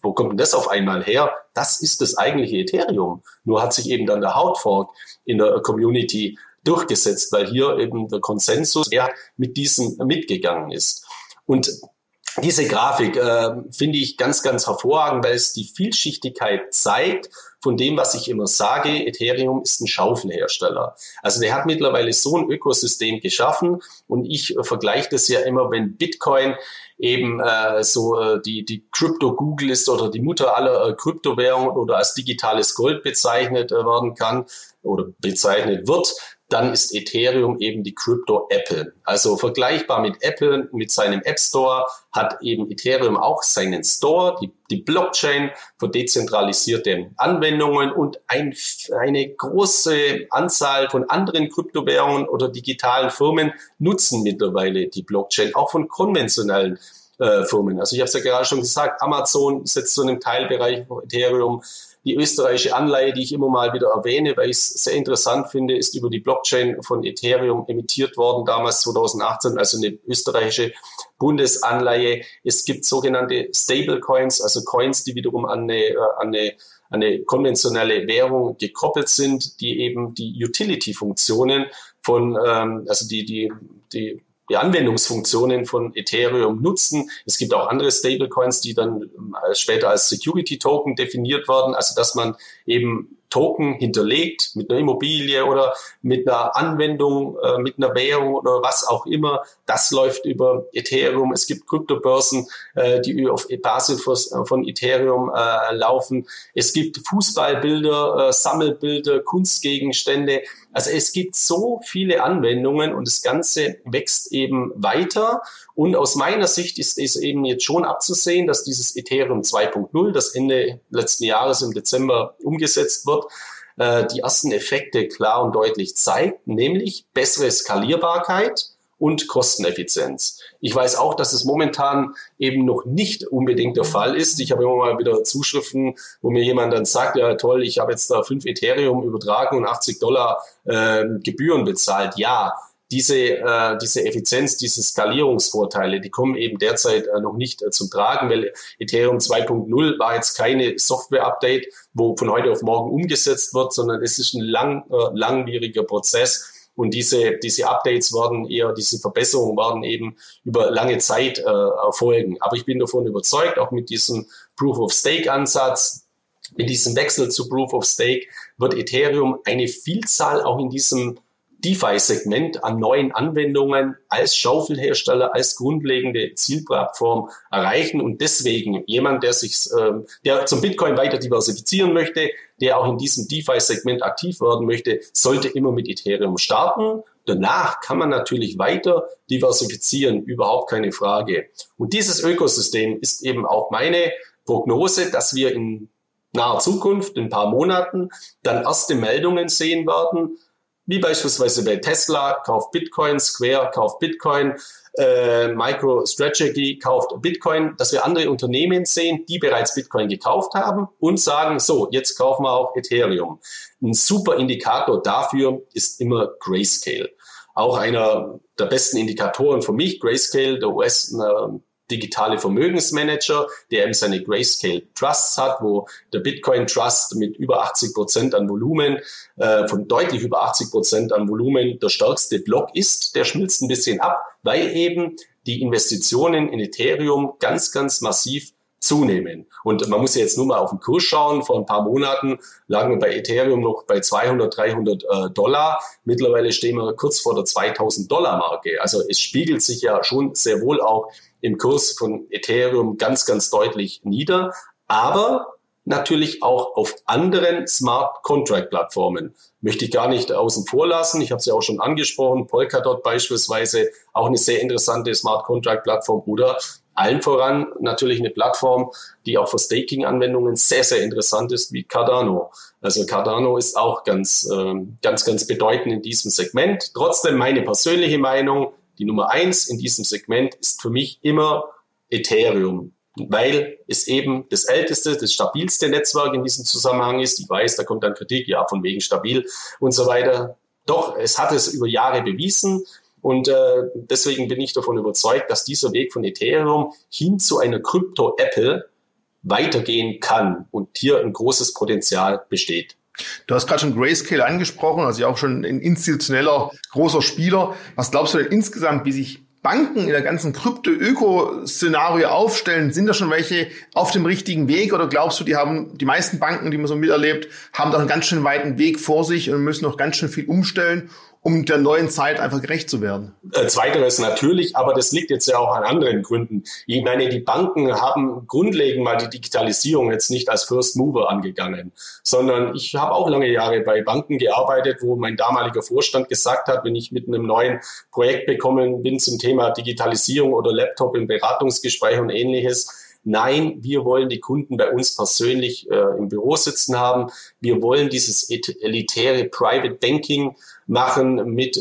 wo kommt denn das auf einmal her? Das ist das eigentliche Ethereum. Nur hat sich eben dann der Hautfork in der Community durchgesetzt, weil hier eben der Konsensus eher mit diesem mitgegangen ist. Und diese Grafik äh, finde ich ganz, ganz hervorragend, weil es die Vielschichtigkeit zeigt von dem, was ich immer sage. Ethereum ist ein Schaufelhersteller. Also der hat mittlerweile so ein Ökosystem geschaffen und ich äh, vergleiche das ja immer, wenn Bitcoin eben äh, so äh, die, die Crypto-Google ist oder die Mutter aller äh, Kryptowährungen oder als digitales Gold bezeichnet äh, werden kann oder bezeichnet wird, dann ist Ethereum eben die Crypto Apple. Also vergleichbar mit Apple, mit seinem App Store, hat eben Ethereum auch seinen Store, die, die Blockchain für dezentralisierte Anwendungen und ein, eine große Anzahl von anderen Kryptowährungen oder digitalen Firmen nutzen mittlerweile die Blockchain, auch von konventionellen äh, Firmen. Also ich habe es ja gerade schon gesagt, Amazon setzt so einen Teilbereich von Ethereum die österreichische Anleihe, die ich immer mal wieder erwähne, weil ich es sehr interessant finde, ist über die Blockchain von Ethereum emittiert worden, damals 2018, also eine österreichische Bundesanleihe. Es gibt sogenannte Stablecoins, also Coins, die wiederum an eine, äh, an eine eine konventionelle Währung gekoppelt sind, die eben die Utility-Funktionen von, ähm, also die, die, die die Anwendungsfunktionen von Ethereum nutzen. Es gibt auch andere Stablecoins, die dann ähm, später als Security Token definiert werden, also dass man eben Token hinterlegt mit einer Immobilie oder mit einer Anwendung, äh, mit einer Währung oder was auch immer. Das läuft über Ethereum. Es gibt Kryptobörsen, äh, die auf Basis von Ethereum äh, laufen. Es gibt Fußballbilder, äh, Sammelbilder, Kunstgegenstände. Also es gibt so viele Anwendungen und das Ganze wächst eben weiter. Und aus meiner Sicht ist es eben jetzt schon abzusehen, dass dieses Ethereum 2.0, das Ende letzten Jahres im Dezember umgesetzt wird, äh, die ersten Effekte klar und deutlich zeigt, nämlich bessere Skalierbarkeit und Kosteneffizienz. Ich weiß auch, dass es momentan eben noch nicht unbedingt der Fall ist. Ich habe immer mal wieder Zuschriften, wo mir jemand dann sagt, ja toll, ich habe jetzt da fünf Ethereum übertragen und 80 Dollar äh, Gebühren bezahlt. Ja, diese, äh, diese Effizienz, diese Skalierungsvorteile, die kommen eben derzeit äh, noch nicht äh, zum Tragen, weil Ethereum 2.0 war jetzt keine Software-Update, wo von heute auf morgen umgesetzt wird, sondern es ist ein lang, äh, langwieriger Prozess. Und diese, diese Updates werden eher, diese Verbesserungen werden eben über lange Zeit äh, erfolgen. Aber ich bin davon überzeugt, auch mit diesem Proof of Stake Ansatz, mit diesem Wechsel zu Proof of Stake wird Ethereum eine Vielzahl auch in diesem DeFi-Segment an neuen Anwendungen als Schaufelhersteller, als grundlegende Zielplattform erreichen und deswegen jemand, der sich, äh, der zum Bitcoin weiter diversifizieren möchte, der auch in diesem DeFi-Segment aktiv werden möchte, sollte immer mit Ethereum starten. Danach kann man natürlich weiter diversifizieren, überhaupt keine Frage. Und dieses Ökosystem ist eben auch meine Prognose, dass wir in naher Zukunft, in ein paar Monaten, dann erste Meldungen sehen werden, wie beispielsweise bei Tesla, kauft Bitcoin, Square kauft Bitcoin, äh, MicroStrategy kauft Bitcoin, dass wir andere Unternehmen sehen, die bereits Bitcoin gekauft haben und sagen, so, jetzt kaufen wir auch Ethereum. Ein super Indikator dafür ist immer Grayscale. Auch einer der besten Indikatoren für mich, Grayscale, der US äh, digitale Vermögensmanager, der eben seine Grayscale Trusts hat, wo der Bitcoin Trust mit über 80 Prozent an Volumen, äh, von deutlich über 80 Prozent an Volumen der stärkste Block ist. Der schmilzt ein bisschen ab, weil eben die Investitionen in Ethereum ganz, ganz massiv zunehmen. Und man muss ja jetzt nur mal auf den Kurs schauen. Vor ein paar Monaten lagen wir bei Ethereum noch bei 200, 300 äh, Dollar. Mittlerweile stehen wir kurz vor der 2000 Dollar Marke. Also es spiegelt sich ja schon sehr wohl auch im Kurs von Ethereum ganz, ganz deutlich nieder. Aber natürlich auch auf anderen Smart Contract Plattformen. Möchte ich gar nicht außen vor lassen. Ich habe es ja auch schon angesprochen. Polkadot beispielsweise auch eine sehr interessante Smart Contract Plattform oder allen voran natürlich eine Plattform, die auch für Staking-Anwendungen sehr, sehr interessant ist, wie Cardano. Also Cardano ist auch ganz, äh, ganz, ganz bedeutend in diesem Segment. Trotzdem meine persönliche Meinung, die Nummer eins in diesem Segment ist für mich immer Ethereum, weil es eben das älteste, das stabilste Netzwerk in diesem Zusammenhang ist. Ich weiß, da kommt dann Kritik, ja, von wegen stabil und so weiter. Doch, es hat es über Jahre bewiesen. Und äh, deswegen bin ich davon überzeugt, dass dieser Weg von Ethereum hin zu einer Krypto-Apple weitergehen kann und hier ein großes Potenzial besteht. Du hast gerade schon Grayscale angesprochen, also auch schon ein institutioneller großer Spieler. Was glaubst du denn insgesamt, wie sich Banken in der ganzen Krypto-Öko-Szenario aufstellen? Sind da schon welche auf dem richtigen Weg oder glaubst du, die haben, die meisten Banken, die man so miterlebt, haben da einen ganz schön weiten Weg vor sich und müssen noch ganz schön viel umstellen? Um der neuen Zeit einfach gerecht zu werden? Äh, zweiteres natürlich, aber das liegt jetzt ja auch an anderen Gründen. Ich meine, die Banken haben grundlegend mal die Digitalisierung jetzt nicht als First Mover angegangen, sondern ich habe auch lange Jahre bei Banken gearbeitet, wo mein damaliger Vorstand gesagt hat, wenn ich mit einem neuen Projekt bekommen bin zum Thema Digitalisierung oder Laptop im Beratungsgespräch und ähnliches, Nein, wir wollen die Kunden bei uns persönlich äh, im Büro sitzen haben. Wir wollen dieses elitäre Private Banking machen mit äh,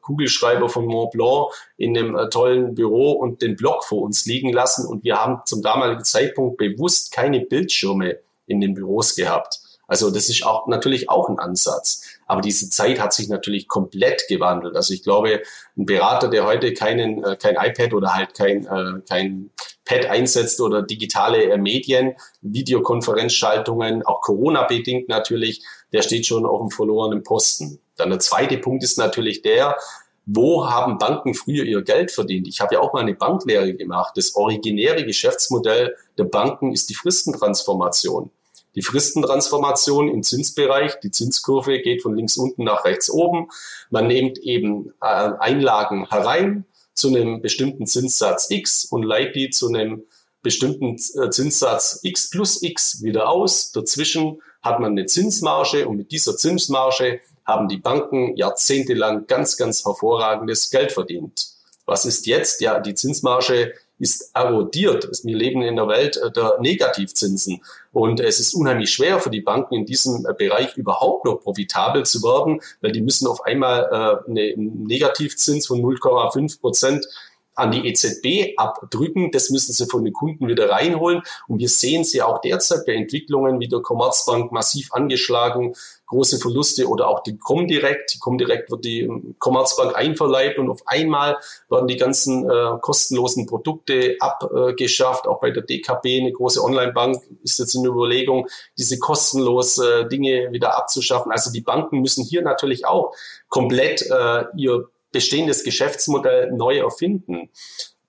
Kugelschreiber von Mont Blanc in einem äh, tollen Büro und den Block vor uns liegen lassen. Und wir haben zum damaligen Zeitpunkt bewusst keine Bildschirme in den Büros gehabt. Also das ist auch natürlich auch ein Ansatz. Aber diese Zeit hat sich natürlich komplett gewandelt. Also ich glaube, ein Berater, der heute keinen, äh, kein iPad oder halt kein, äh, kein Pad einsetzt oder digitale äh, Medien, Videokonferenzschaltungen, auch Corona-bedingt natürlich, der steht schon auf dem verlorenen Posten. Dann der zweite Punkt ist natürlich der, wo haben Banken früher ihr Geld verdient? Ich habe ja auch mal eine Banklehre gemacht. Das originäre Geschäftsmodell der Banken ist die Fristentransformation die Fristentransformation im Zinsbereich. Die Zinskurve geht von links unten nach rechts oben. Man nimmt eben äh, Einlagen herein zu einem bestimmten Zinssatz X und leiht die zu einem bestimmten äh, Zinssatz X plus X wieder aus. Dazwischen hat man eine Zinsmarge und mit dieser Zinsmarge haben die Banken jahrzehntelang ganz, ganz hervorragendes Geld verdient. Was ist jetzt? Ja, die Zinsmarge ist erodiert. Wir leben in der Welt äh, der Negativzinsen. Und es ist unheimlich schwer für die Banken in diesem äh, Bereich überhaupt noch profitabel zu werden, weil die müssen auf einmal äh, einen Negativzins von 0,5 Prozent an die EZB abdrücken. Das müssen sie von den Kunden wieder reinholen. Und wir sehen sie auch derzeit bei Entwicklungen wie der Commerzbank massiv angeschlagen, große Verluste oder auch die Comdirect. Die Comdirect wird die ähm, Commerzbank einverleibt und auf einmal werden die ganzen äh, kostenlosen Produkte abgeschafft. Auch bei der DKB, eine große Online-Bank, ist jetzt eine Überlegung, diese kostenlos äh, Dinge wieder abzuschaffen. Also die Banken müssen hier natürlich auch komplett äh, ihr bestehendes Geschäftsmodell neu erfinden.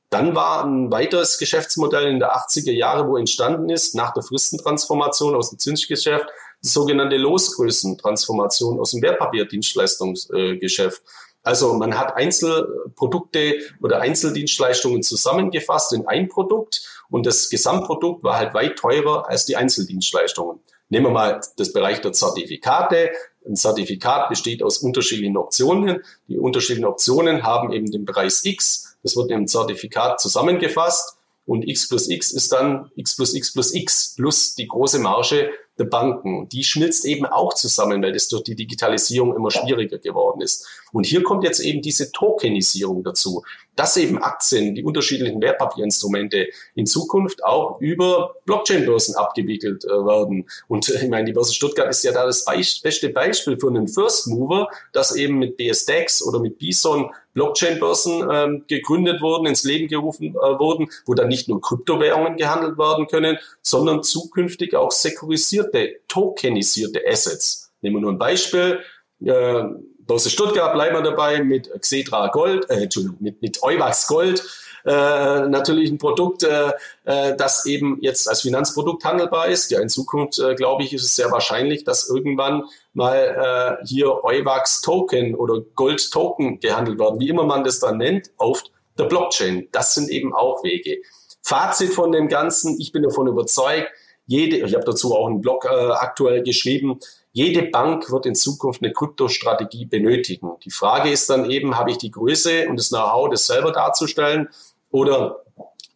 Dann war ein weiteres Geschäftsmodell in der 80er Jahre, wo entstanden ist, nach der Fristentransformation aus dem Zinsgeschäft, die sogenannte Losgrößentransformation aus dem Wertpapierdienstleistungsgeschäft. Also man hat Einzelprodukte oder Einzeldienstleistungen zusammengefasst in ein Produkt und das Gesamtprodukt war halt weit teurer als die Einzeldienstleistungen. Nehmen wir mal das Bereich der Zertifikate. Ein Zertifikat besteht aus unterschiedlichen Optionen. Die unterschiedlichen Optionen haben eben den Preis X. Das wird im Zertifikat zusammengefasst. Und X plus X ist dann X plus X plus X plus die große Marge Banken. Die schmilzt eben auch zusammen, weil das durch die Digitalisierung immer schwieriger geworden ist. Und hier kommt jetzt eben diese Tokenisierung dazu. dass eben Aktien, die unterschiedlichen Wertpapierinstrumente in Zukunft auch über Blockchain-Börsen abgewickelt äh, werden. Und äh, ich meine, die Börse Stuttgart ist ja da das beste Beispiel für einen First Mover, dass eben mit BSDEX oder mit Bison Blockchain-Börsen ähm, gegründet wurden, ins Leben gerufen äh, wurden, wo dann nicht nur Kryptowährungen gehandelt werden können, sondern zukünftig auch sekurisierte, tokenisierte Assets. Nehmen wir nur ein Beispiel. Äh, Börse Stuttgart bleiben wir dabei mit Xetra Gold, äh, Entschuldigung, mit, mit Euwax Gold. Äh, natürlich ein Produkt, äh, äh, das eben jetzt als Finanzprodukt handelbar ist. Ja, in Zukunft, äh, glaube ich, ist es sehr wahrscheinlich, dass irgendwann mal äh, hier Euwax Token oder Gold Token gehandelt werden, wie immer man das dann nennt, auf der Blockchain. Das sind eben auch Wege. Fazit von dem Ganzen, ich bin davon überzeugt, jede, ich habe dazu auch einen Blog äh, aktuell geschrieben, jede Bank wird in Zukunft eine Kryptostrategie benötigen. Die Frage ist dann eben, habe ich die Größe und das Know-how, das selber darzustellen oder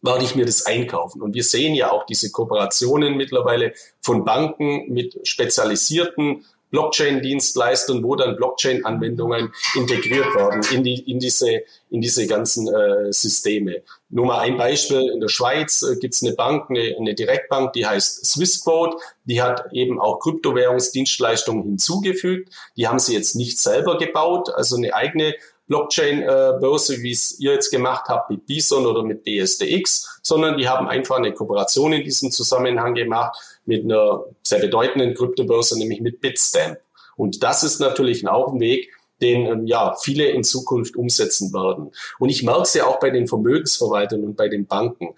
werde ich mir das einkaufen? Und wir sehen ja auch diese Kooperationen mittlerweile von Banken mit spezialisierten Blockchain-Dienstleistern, wo dann Blockchain-Anwendungen integriert werden in, die, in, diese, in diese ganzen äh, Systeme. Nur mal ein Beispiel. In der Schweiz äh, gibt es eine Bank, eine, eine Direktbank, die heißt Swissquote. Die hat eben auch Kryptowährungsdienstleistungen hinzugefügt. Die haben sie jetzt nicht selber gebaut, also eine eigene Blockchain-Börse, wie es ihr jetzt gemacht habt mit Bison oder mit BSDX, sondern die haben einfach eine Kooperation in diesem Zusammenhang gemacht mit einer sehr bedeutenden Kryptobörse, nämlich mit Bitstamp. Und das ist natürlich auch ein Weg, den ähm, ja viele in Zukunft umsetzen werden. Und ich merke es ja auch bei den Vermögensverwaltern und bei den Banken.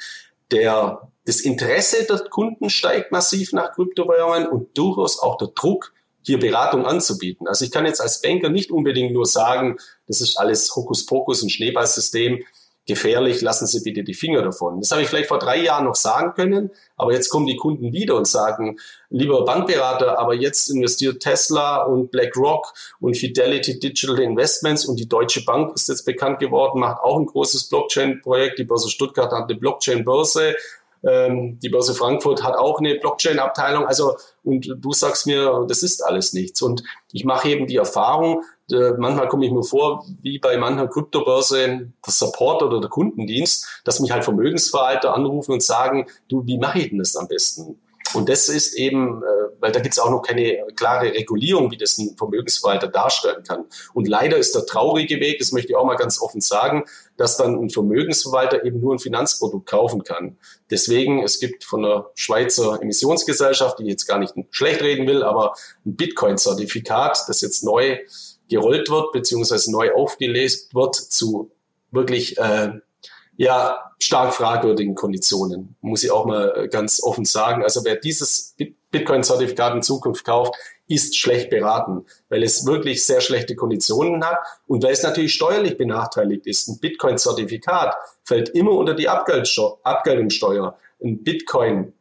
Der, das Interesse der Kunden steigt massiv nach Kryptowährungen und durchaus auch der Druck, hier Beratung anzubieten. Also ich kann jetzt als Banker nicht unbedingt nur sagen, das ist alles Hokuspokus und Schneeballsystem, gefährlich, lassen Sie bitte die Finger davon. Das habe ich vielleicht vor drei Jahren noch sagen können, aber jetzt kommen die Kunden wieder und sagen, lieber Bankberater, aber jetzt investiert Tesla und BlackRock und Fidelity Digital Investments und die Deutsche Bank ist jetzt bekannt geworden, macht auch ein großes Blockchain-Projekt. Die Börse Stuttgart hat eine Blockchain-Börse ähm, die Börse Frankfurt hat auch eine Blockchain-Abteilung. Also, und du sagst mir, das ist alles nichts. Und ich mache eben die Erfahrung, äh, manchmal komme ich mir vor, wie bei mancher Kryptobörse, der Support oder der Kundendienst, dass mich halt Vermögensverwalter anrufen und sagen, du, wie mache ich denn das am besten? Und das ist eben, äh, weil da gibt es auch noch keine klare Regulierung, wie das ein Vermögensverwalter darstellen kann. Und leider ist der traurige Weg, das möchte ich auch mal ganz offen sagen, dass dann ein Vermögensverwalter eben nur ein Finanzprodukt kaufen kann. Deswegen, es gibt von der Schweizer Emissionsgesellschaft, die ich jetzt gar nicht schlecht reden will, aber ein Bitcoin-Zertifikat, das jetzt neu gerollt wird, beziehungsweise neu aufgelegt wird zu wirklich äh, ja, stark fragwürdigen Konditionen, muss ich auch mal äh, ganz offen sagen. Also wer dieses Bitcoin-Zertifikat in Zukunft kauft, ist schlecht beraten, weil es wirklich sehr schlechte Konditionen hat und weil es natürlich steuerlich benachteiligt ist. Ein Bitcoin-Zertifikat fällt immer unter die Abgeltungssteuer. Ein Bitcoin,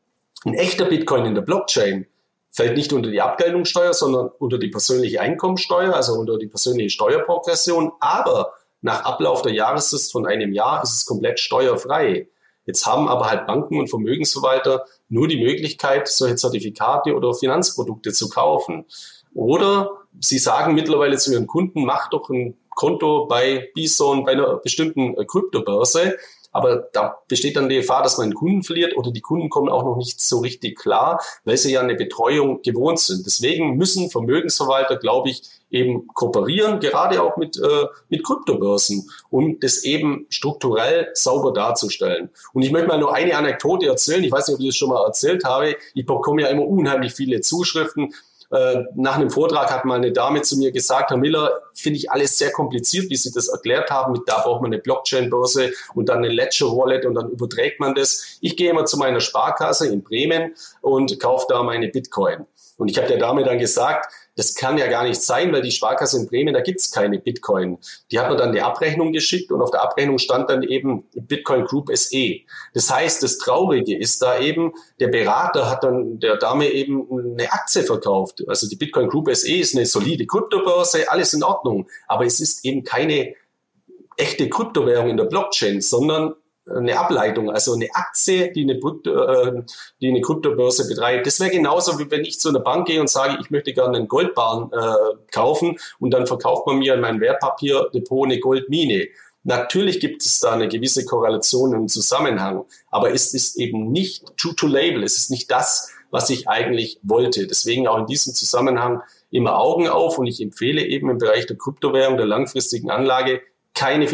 ein echter Bitcoin in der Blockchain fällt nicht unter die Abgeltungssteuer, sondern unter die persönliche Einkommensteuer, also unter die persönliche Steuerprogression. Aber nach Ablauf der Jahresfrist von einem Jahr ist es komplett steuerfrei. Jetzt haben aber halt Banken und Vermögensverwalter nur die Möglichkeit, solche Zertifikate oder Finanzprodukte zu kaufen. Oder sie sagen mittlerweile zu ihren Kunden, mach doch ein Konto bei Bison, bei einer bestimmten Kryptobörse aber da besteht dann die Gefahr, dass man einen Kunden verliert oder die Kunden kommen auch noch nicht so richtig klar, weil sie ja eine Betreuung gewohnt sind. Deswegen müssen Vermögensverwalter, glaube ich, eben kooperieren, gerade auch mit, äh, mit Kryptobörsen, um das eben strukturell sauber darzustellen. Und ich möchte mal nur eine Anekdote erzählen. Ich weiß nicht, ob ich das schon mal erzählt habe. Ich bekomme ja immer unheimlich viele Zuschriften äh, nach einem Vortrag hat mal eine Dame zu mir gesagt, Herr Miller, finde ich alles sehr kompliziert, wie Sie das erklärt haben. Mit da braucht man eine Blockchain-Börse und dann eine Ledger-Wallet und dann überträgt man das. Ich gehe immer zu meiner Sparkasse in Bremen und kaufe da meine Bitcoin. Und ich habe der Dame dann gesagt, das kann ja gar nicht sein, weil die Sparkasse in Bremen, da gibt's keine Bitcoin. Die hat mir dann die Abrechnung geschickt und auf der Abrechnung stand dann eben Bitcoin Group SE. Das heißt, das Traurige ist da eben, der Berater hat dann der Dame eben eine Aktie verkauft. Also die Bitcoin Group SE ist eine solide Kryptobörse, alles in Ordnung. Aber es ist eben keine echte Kryptowährung in der Blockchain, sondern eine Ableitung, also eine Aktie, die eine, äh, die eine Kryptobörse betreibt. Das wäre genauso, wie wenn ich zu einer Bank gehe und sage, ich möchte gerne einen Goldbarren äh, kaufen und dann verkauft man mir in mein Wertpapierdepot eine Goldmine. Natürlich gibt es da eine gewisse Korrelation im Zusammenhang, aber es ist eben nicht true to label. Es ist nicht das, was ich eigentlich wollte. Deswegen auch in diesem Zusammenhang immer Augen auf und ich empfehle eben im Bereich der Kryptowährung, der langfristigen Anlage keine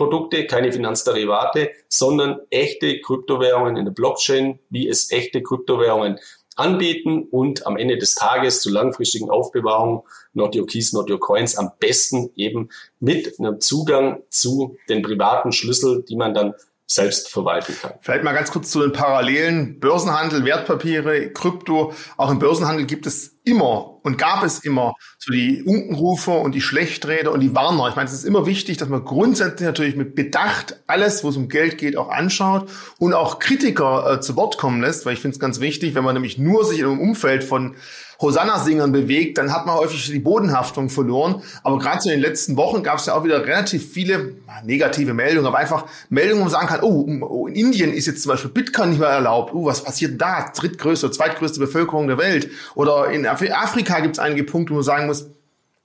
Finanzprodukte, keine Finanzderivate, sondern echte Kryptowährungen in der Blockchain, wie es echte Kryptowährungen anbieten und am Ende des Tages zur langfristigen Aufbewahrung Not Your Keys, Not Your Coins am besten eben mit einem Zugang zu den privaten Schlüssel, die man dann selbst verwalten kann. Vielleicht mal ganz kurz zu den Parallelen. Börsenhandel, Wertpapiere, Krypto. Auch im Börsenhandel gibt es immer und gab es immer so die Unkenrufer und die Schlechtreder und die Warner. Ich meine, es ist immer wichtig, dass man grundsätzlich natürlich mit Bedacht alles, wo es um Geld geht, auch anschaut und auch Kritiker äh, zu Wort kommen lässt, weil ich finde es ganz wichtig, wenn man nämlich nur sich in einem Umfeld von Hosanna-Singern bewegt, dann hat man häufig die Bodenhaftung verloren. Aber gerade in den letzten Wochen gab es ja auch wieder relativ viele negative Meldungen, aber einfach Meldungen, wo man sagen kann, oh, oh, in Indien ist jetzt zum Beispiel Bitcoin nicht mehr erlaubt. Oh, was passiert da? Drittgrößte, zweitgrößte Bevölkerung der Welt. Oder in Afrika gibt es einige Punkte, wo man sagen muss,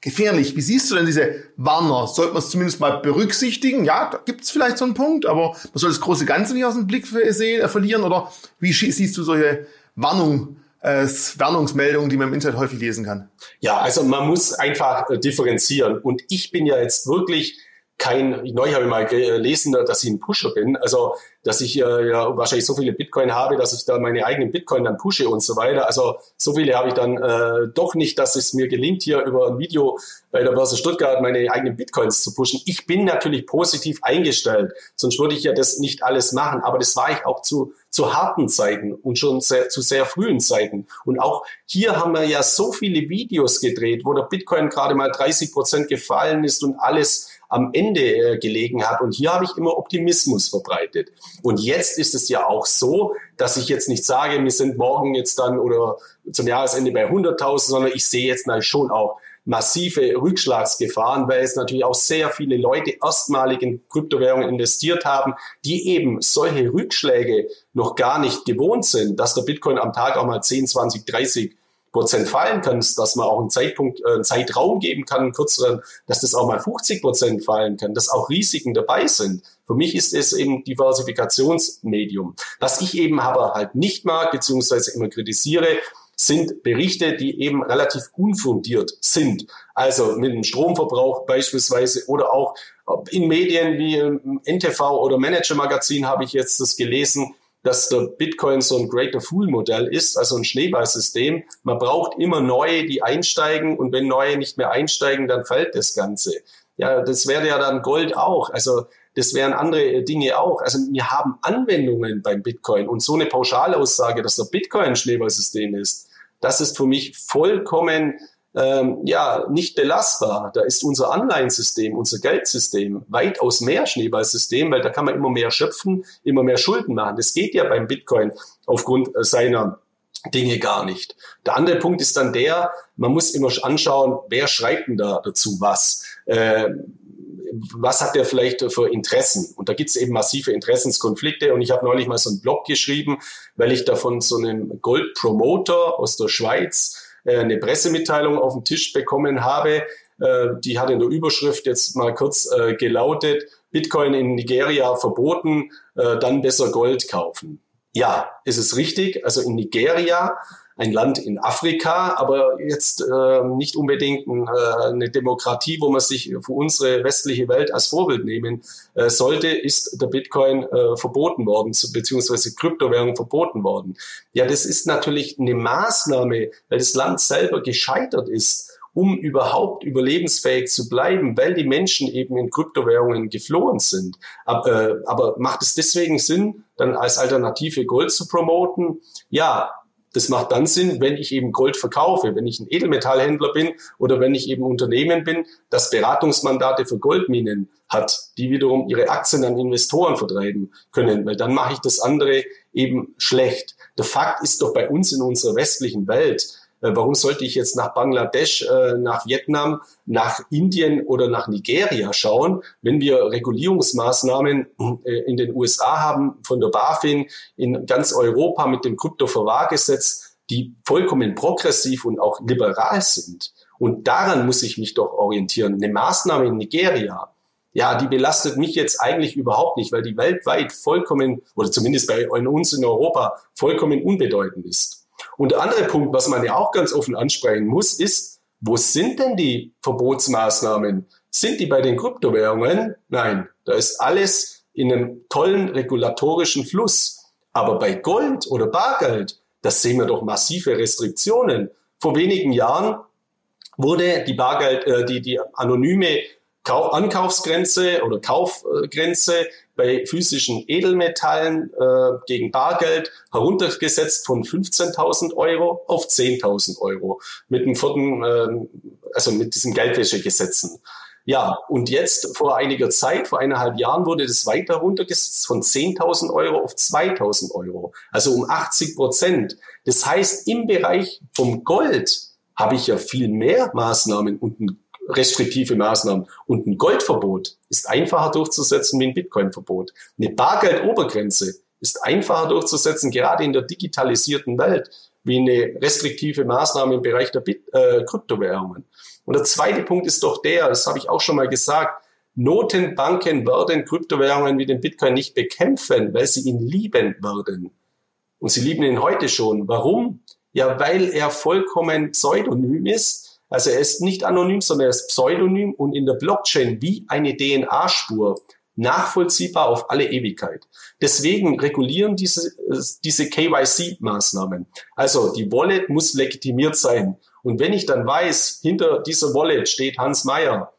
gefährlich. Wie siehst du denn diese Warner? Sollte man es zumindest mal berücksichtigen? Ja, da gibt es vielleicht so einen Punkt, aber man soll das große Ganze nicht aus dem Blick äh, verlieren. Oder wie siehst du solche Warnungen? Äh, Warnungsmeldungen, die man im Internet häufig lesen kann? Ja, also man muss einfach differenzieren. Und ich bin ja jetzt wirklich kein, neu habe ich mal gelesen, dass ich ein Pusher bin. Also dass ich äh, ja wahrscheinlich so viele Bitcoin habe, dass ich da meine eigenen Bitcoin dann pushe und so weiter. Also so viele habe ich dann äh, doch nicht, dass es mir gelingt, hier über ein Video bei der Börse Stuttgart meine eigenen Bitcoins zu pushen. Ich bin natürlich positiv eingestellt, sonst würde ich ja das nicht alles machen. Aber das war ich auch zu, zu harten Zeiten und schon sehr, zu sehr frühen Zeiten. Und auch hier haben wir ja so viele Videos gedreht, wo der Bitcoin gerade mal 30 Prozent gefallen ist und alles am Ende äh, gelegen hat. Und hier habe ich immer Optimismus verbreitet. Und jetzt ist es ja auch so, dass ich jetzt nicht sage, wir sind morgen jetzt dann oder zum Jahresende bei 100.000, sondern ich sehe jetzt schon auch massive Rückschlagsgefahren, weil es natürlich auch sehr viele Leute erstmalig in Kryptowährungen investiert haben, die eben solche Rückschläge noch gar nicht gewohnt sind, dass der Bitcoin am Tag auch mal 10, 20, 30 Prozent fallen kann, dass man auch einen Zeitpunkt, äh, einen Zeitraum geben kann, einen kürzeren, dass das auch mal 50 Prozent fallen kann, dass auch Risiken dabei sind. Für mich ist es eben Diversifikationsmedium. Was ich eben aber halt nicht mag, beziehungsweise immer kritisiere, sind Berichte, die eben relativ unfundiert sind. Also mit dem Stromverbrauch beispielsweise oder auch in Medien wie NTV oder Manager Magazin habe ich jetzt das gelesen, dass der Bitcoin so ein Greater Fool Modell ist, also ein Schneeballsystem. Man braucht immer neue, die einsteigen und wenn neue nicht mehr einsteigen, dann fällt das Ganze. Ja, das wäre ja dann Gold auch. Also das wären andere Dinge auch. Also wir haben Anwendungen beim Bitcoin und so eine Pauschalaussage, dass der Bitcoin ein Schneeballsystem ist, das ist für mich vollkommen ähm, ja, nicht belastbar. Da ist unser Anleihensystem, unser Geldsystem weitaus mehr Schneeballsystem, weil da kann man immer mehr schöpfen, immer mehr Schulden machen. Das geht ja beim Bitcoin aufgrund seiner Dinge gar nicht. Der andere Punkt ist dann der, man muss immer anschauen, wer schreibt denn da dazu was? Äh, was hat der vielleicht für Interessen? Und da gibt es eben massive Interessenskonflikte. Und ich habe neulich mal so einen Blog geschrieben, weil ich da von so einem Gold-Promoter aus der Schweiz äh, eine Pressemitteilung auf den Tisch bekommen habe. Äh, die hat in der Überschrift jetzt mal kurz äh, gelautet, Bitcoin in Nigeria verboten, dann besser Gold kaufen. Ja, ist es richtig. Also in Nigeria ein Land in Afrika, aber jetzt äh, nicht unbedingt äh, eine Demokratie, wo man sich für unsere westliche Welt als Vorbild nehmen äh, sollte, ist der Bitcoin äh, verboten worden, beziehungsweise Kryptowährung verboten worden. Ja, das ist natürlich eine Maßnahme, weil das Land selber gescheitert ist um überhaupt überlebensfähig zu bleiben, weil die Menschen eben in Kryptowährungen geflohen sind. Aber, äh, aber macht es deswegen Sinn, dann als Alternative Gold zu promoten? Ja, das macht dann Sinn, wenn ich eben Gold verkaufe, wenn ich ein Edelmetallhändler bin oder wenn ich eben Unternehmen bin, das Beratungsmandate für Goldminen hat, die wiederum ihre Aktien an Investoren vertreiben können, weil dann mache ich das andere eben schlecht. Der Fakt ist doch bei uns in unserer westlichen Welt, warum sollte ich jetzt nach Bangladesch, äh, nach Vietnam, nach Indien oder nach Nigeria schauen, wenn wir Regulierungsmaßnahmen äh, in den USA haben, von der BaFin in ganz Europa mit dem Kryptoverwahrgesetz, die vollkommen progressiv und auch liberal sind. Und daran muss ich mich doch orientieren. Eine Maßnahme in Nigeria, ja, die belastet mich jetzt eigentlich überhaupt nicht, weil die weltweit vollkommen, oder zumindest bei uns in Europa, vollkommen unbedeutend ist. Und der andere Punkt, was man ja auch ganz offen ansprechen muss, ist, wo sind denn die Verbotsmaßnahmen? Sind die bei den Kryptowährungen? Nein, da ist alles in einem tollen regulatorischen Fluss. Aber bei Gold oder Bargeld, das sehen wir doch massive Restriktionen. Vor wenigen Jahren wurde die Bargeld, äh, die, die anonyme Ankaufsgrenze oder Kaufgrenze bei physischen Edelmetallen äh, gegen Bargeld heruntergesetzt von 15.000 Euro auf 10.000 Euro mit dem vierten, äh, also mit diesen Geldwäschegesetzen. Ja, und jetzt vor einiger Zeit, vor eineinhalb Jahren, wurde das weiter runtergesetzt von 10.000 Euro auf 2.000 Euro, also um 80 Prozent. Das heißt, im Bereich vom Gold habe ich ja viel mehr Maßnahmen und ein restriktive Maßnahmen. Und ein Goldverbot ist einfacher durchzusetzen wie ein Bitcoin-Verbot. Eine Bargeldobergrenze ist einfacher durchzusetzen, gerade in der digitalisierten Welt, wie eine restriktive Maßnahme im Bereich der Bit äh, Kryptowährungen. Und der zweite Punkt ist doch der, das habe ich auch schon mal gesagt, Notenbanken werden Kryptowährungen wie den Bitcoin nicht bekämpfen, weil sie ihn lieben werden. Und sie lieben ihn heute schon. Warum? Ja, weil er vollkommen pseudonym ist also er ist nicht anonym, sondern er ist pseudonym und in der Blockchain wie eine DNA-Spur nachvollziehbar auf alle Ewigkeit. Deswegen regulieren diese, diese KYC-Maßnahmen. Also die Wallet muss legitimiert sein. Und wenn ich dann weiß, hinter dieser Wallet steht Hans Meyer,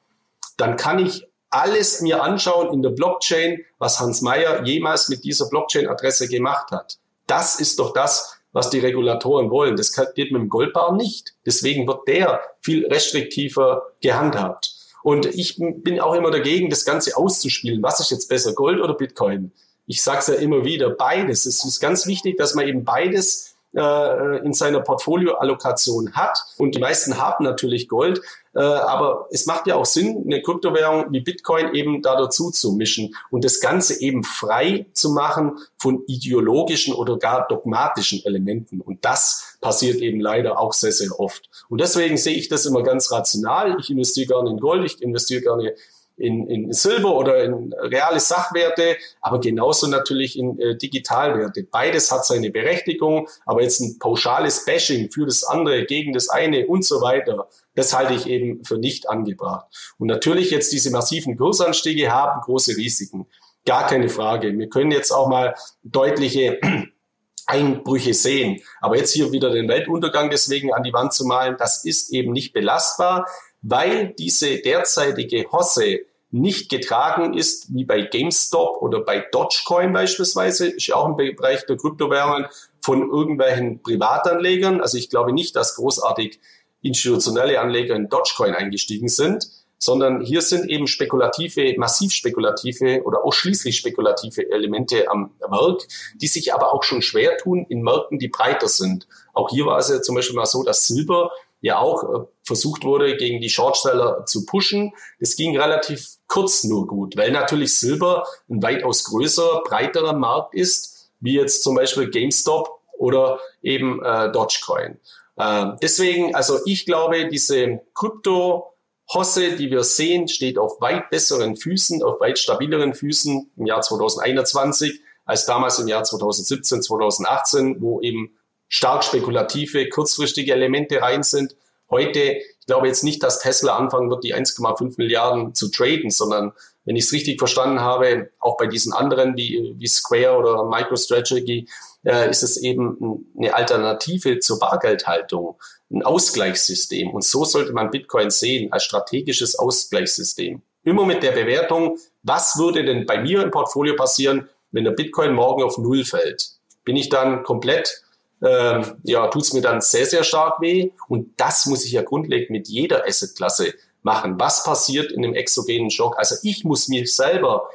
dann kann ich alles mir anschauen in der Blockchain, was Hans Meyer jemals mit dieser Blockchain-Adresse gemacht hat. Das ist doch das, was die Regulatoren wollen. Das geht mit dem Goldbar nicht. Deswegen wird der viel restriktiver gehandhabt. Und ich bin auch immer dagegen, das Ganze auszuspielen. Was ist jetzt besser, Gold oder Bitcoin? Ich sage es ja immer wieder, beides. Es ist ganz wichtig, dass man eben beides äh, in seiner Portfolioallokation hat. Und die meisten haben natürlich Gold. Äh, aber es macht ja auch Sinn, eine Kryptowährung wie Bitcoin eben da dazu zu mischen und das Ganze eben frei zu machen von ideologischen oder gar dogmatischen Elementen. Und das passiert eben leider auch sehr, sehr oft. Und deswegen sehe ich das immer ganz rational. Ich investiere gerne in Gold, ich investiere gerne in, in Silber oder in reale Sachwerte, aber genauso natürlich in äh, Digitalwerte. Beides hat seine Berechtigung, aber jetzt ein pauschales Bashing für das andere, gegen das eine und so weiter, das halte ich eben für nicht angebracht. Und natürlich jetzt diese massiven Kursanstiege haben große Risiken. Gar keine Frage. Wir können jetzt auch mal deutliche [clears throat] Einbrüche sehen. Aber jetzt hier wieder den Weltuntergang deswegen an die Wand zu malen, das ist eben nicht belastbar weil diese derzeitige Hosse nicht getragen ist, wie bei GameStop oder bei Dogecoin beispielsweise, ist ja auch im Bereich der Kryptowährungen von irgendwelchen Privatanlegern. Also ich glaube nicht, dass großartig institutionelle Anleger in Dogecoin eingestiegen sind, sondern hier sind eben spekulative, massiv spekulative oder ausschließlich spekulative Elemente am Werk, die sich aber auch schon schwer tun in Märkten, die breiter sind. Auch hier war es ja zum Beispiel mal so, dass Silber ja auch äh, versucht wurde, gegen die Shortseller zu pushen. Das ging relativ kurz nur gut, weil natürlich Silber ein weitaus größer, breiterer Markt ist, wie jetzt zum Beispiel GameStop oder eben äh, Dogecoin. Äh, deswegen, also ich glaube, diese Krypto Hosse, die wir sehen, steht auf weit besseren Füßen, auf weit stabileren Füßen im Jahr 2021 als damals im Jahr 2017, 2018, wo eben stark spekulative, kurzfristige Elemente rein sind. Heute, ich glaube jetzt nicht, dass Tesla anfangen wird, die 1,5 Milliarden zu traden, sondern wenn ich es richtig verstanden habe, auch bei diesen anderen wie, wie Square oder MicroStrategy, äh, ist es eben eine Alternative zur Bargeldhaltung, ein Ausgleichssystem. Und so sollte man Bitcoin sehen, als strategisches Ausgleichssystem. Immer mit der Bewertung, was würde denn bei mir im Portfolio passieren, wenn der Bitcoin morgen auf Null fällt? Bin ich dann komplett ähm, ja, tut's mir dann sehr, sehr stark weh. Und das muss ich ja grundlegend mit jeder Assetklasse machen. Was passiert in einem exogenen Schock? Also ich muss mir selber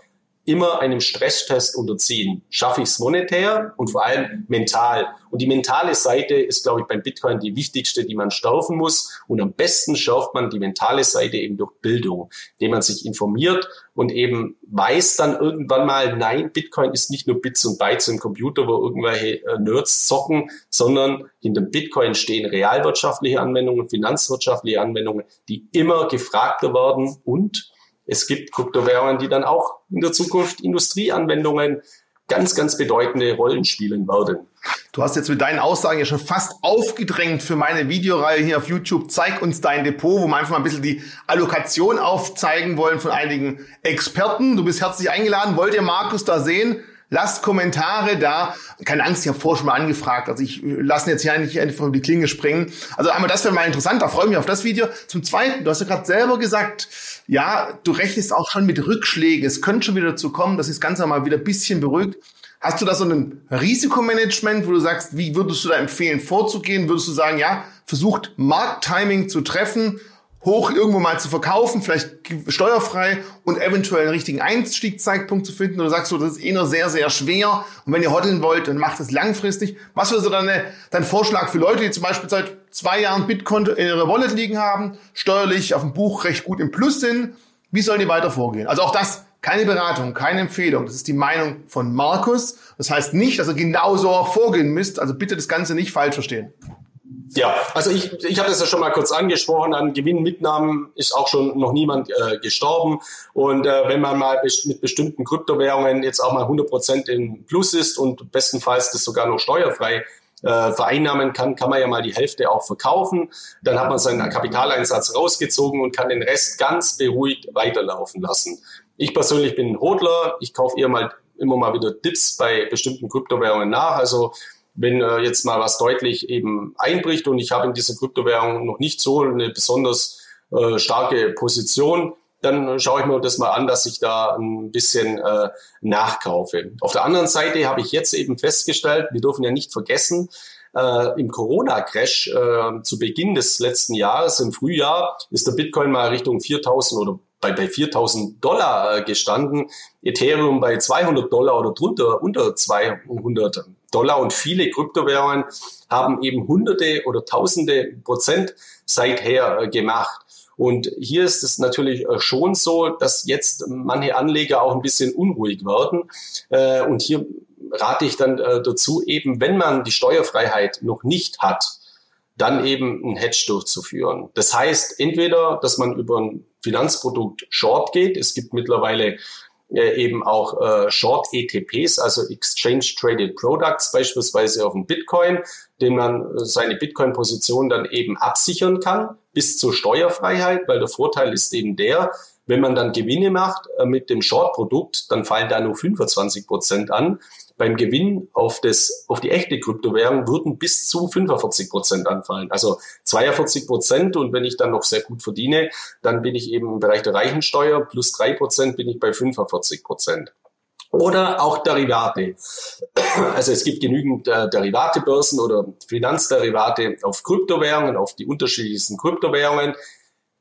immer einem Stresstest unterziehen. Schaffe ich es monetär und vor allem mental. Und die mentale Seite ist, glaube ich, beim Bitcoin die wichtigste, die man schärfen muss. Und am besten schärft man die mentale Seite eben durch Bildung, indem man sich informiert und eben weiß dann irgendwann mal, nein, Bitcoin ist nicht nur Bits und Bytes im Computer, wo irgendwelche äh, Nerds zocken, sondern hinter Bitcoin stehen realwirtschaftliche Anwendungen, finanzwirtschaftliche Anwendungen, die immer gefragter werden und es gibt Kryptowährungen, die dann auch in der Zukunft Industrieanwendungen ganz, ganz bedeutende Rollen spielen werden. Du hast jetzt mit deinen Aussagen ja schon fast aufgedrängt für meine Videoreihe hier auf YouTube. Zeig uns dein Depot, wo wir einfach mal ein bisschen die Allokation aufzeigen wollen von einigen Experten. Du bist herzlich eingeladen. Wollt ihr Markus da sehen? Lasst Kommentare da. Keine Angst, ich habe vorher schon mal angefragt. Also ich äh, lasse jetzt hier nicht einfach die Klinge springen. Also einmal, das wäre mal interessant, da freue ich mich auf das Video. Zum Zweiten, du hast ja gerade selber gesagt, ja, du rechnest auch schon mit Rückschlägen. Es könnte schon wieder dazu kommen, dass das Ganze mal wieder ein bisschen beruhigt. Hast du da so ein Risikomanagement, wo du sagst, wie würdest du da empfehlen vorzugehen? Würdest du sagen, ja, versucht Markttiming zu treffen hoch irgendwo mal zu verkaufen, vielleicht steuerfrei und eventuell einen richtigen Einstiegszeitpunkt zu finden? Oder sagst du, das ist eh nur sehr, sehr schwer und wenn ihr hodeln wollt, dann macht es langfristig. Was wäre so deine, dein Vorschlag für Leute, die zum Beispiel seit zwei Jahren Bitcoin in ihrer Wallet liegen haben, steuerlich auf dem Buch recht gut im Plus sind? Wie sollen die weiter vorgehen? Also auch das, keine Beratung, keine Empfehlung. Das ist die Meinung von Markus. Das heißt nicht, dass ihr genauso vorgehen müsst. Also bitte das Ganze nicht falsch verstehen. Ja, also ich, ich habe das ja schon mal kurz angesprochen, an Gewinnmitnahmen ist auch schon noch niemand äh, gestorben. Und äh, wenn man mal mit bestimmten Kryptowährungen jetzt auch mal 100 Prozent im Plus ist und bestenfalls das sogar noch steuerfrei äh, vereinnahmen kann, kann man ja mal die Hälfte auch verkaufen. Dann hat man seinen Kapitaleinsatz rausgezogen und kann den Rest ganz beruhigt weiterlaufen lassen. Ich persönlich bin ein Hodler. Ich kaufe eher mal immer mal wieder Dips bei bestimmten Kryptowährungen nach. Also wenn äh, jetzt mal was deutlich eben einbricht und ich habe in dieser Kryptowährung noch nicht so eine besonders äh, starke Position, dann schaue ich mir das mal an, dass ich da ein bisschen äh, nachkaufe. Auf der anderen Seite habe ich jetzt eben festgestellt, wir dürfen ja nicht vergessen, äh, im Corona-Crash äh, zu Beginn des letzten Jahres, im Frühjahr, ist der Bitcoin mal Richtung 4000 oder bei, bei 4000 Dollar äh, gestanden, Ethereum bei 200 Dollar oder drunter, unter 200 Dollar und viele Kryptowährungen haben eben hunderte oder tausende Prozent seither äh, gemacht. Und hier ist es natürlich äh, schon so, dass jetzt manche Anleger auch ein bisschen unruhig werden. Äh, und hier rate ich dann dazu, eben wenn man die Steuerfreiheit noch nicht hat, dann eben ein Hedge durchzuführen. Das heißt, entweder, dass man über ein Finanzprodukt Short geht. Es gibt mittlerweile äh, eben auch äh, Short ETPs, also Exchange Traded Products, beispielsweise auf dem Bitcoin, den man äh, seine Bitcoin-Position dann eben absichern kann bis zur Steuerfreiheit, weil der Vorteil ist eben der, wenn man dann Gewinne macht äh, mit dem Short-Produkt, dann fallen da nur 25 Prozent an beim Gewinn auf, das, auf die echte Kryptowährung würden bis zu 45 Prozent anfallen. Also 42 Prozent und wenn ich dann noch sehr gut verdiene, dann bin ich eben im Bereich der Reichensteuer, plus drei Prozent bin ich bei 45 Prozent. Oder auch Derivate. Also es gibt genügend äh, Derivatebörsen oder Finanzderivate auf Kryptowährungen, auf die unterschiedlichsten Kryptowährungen.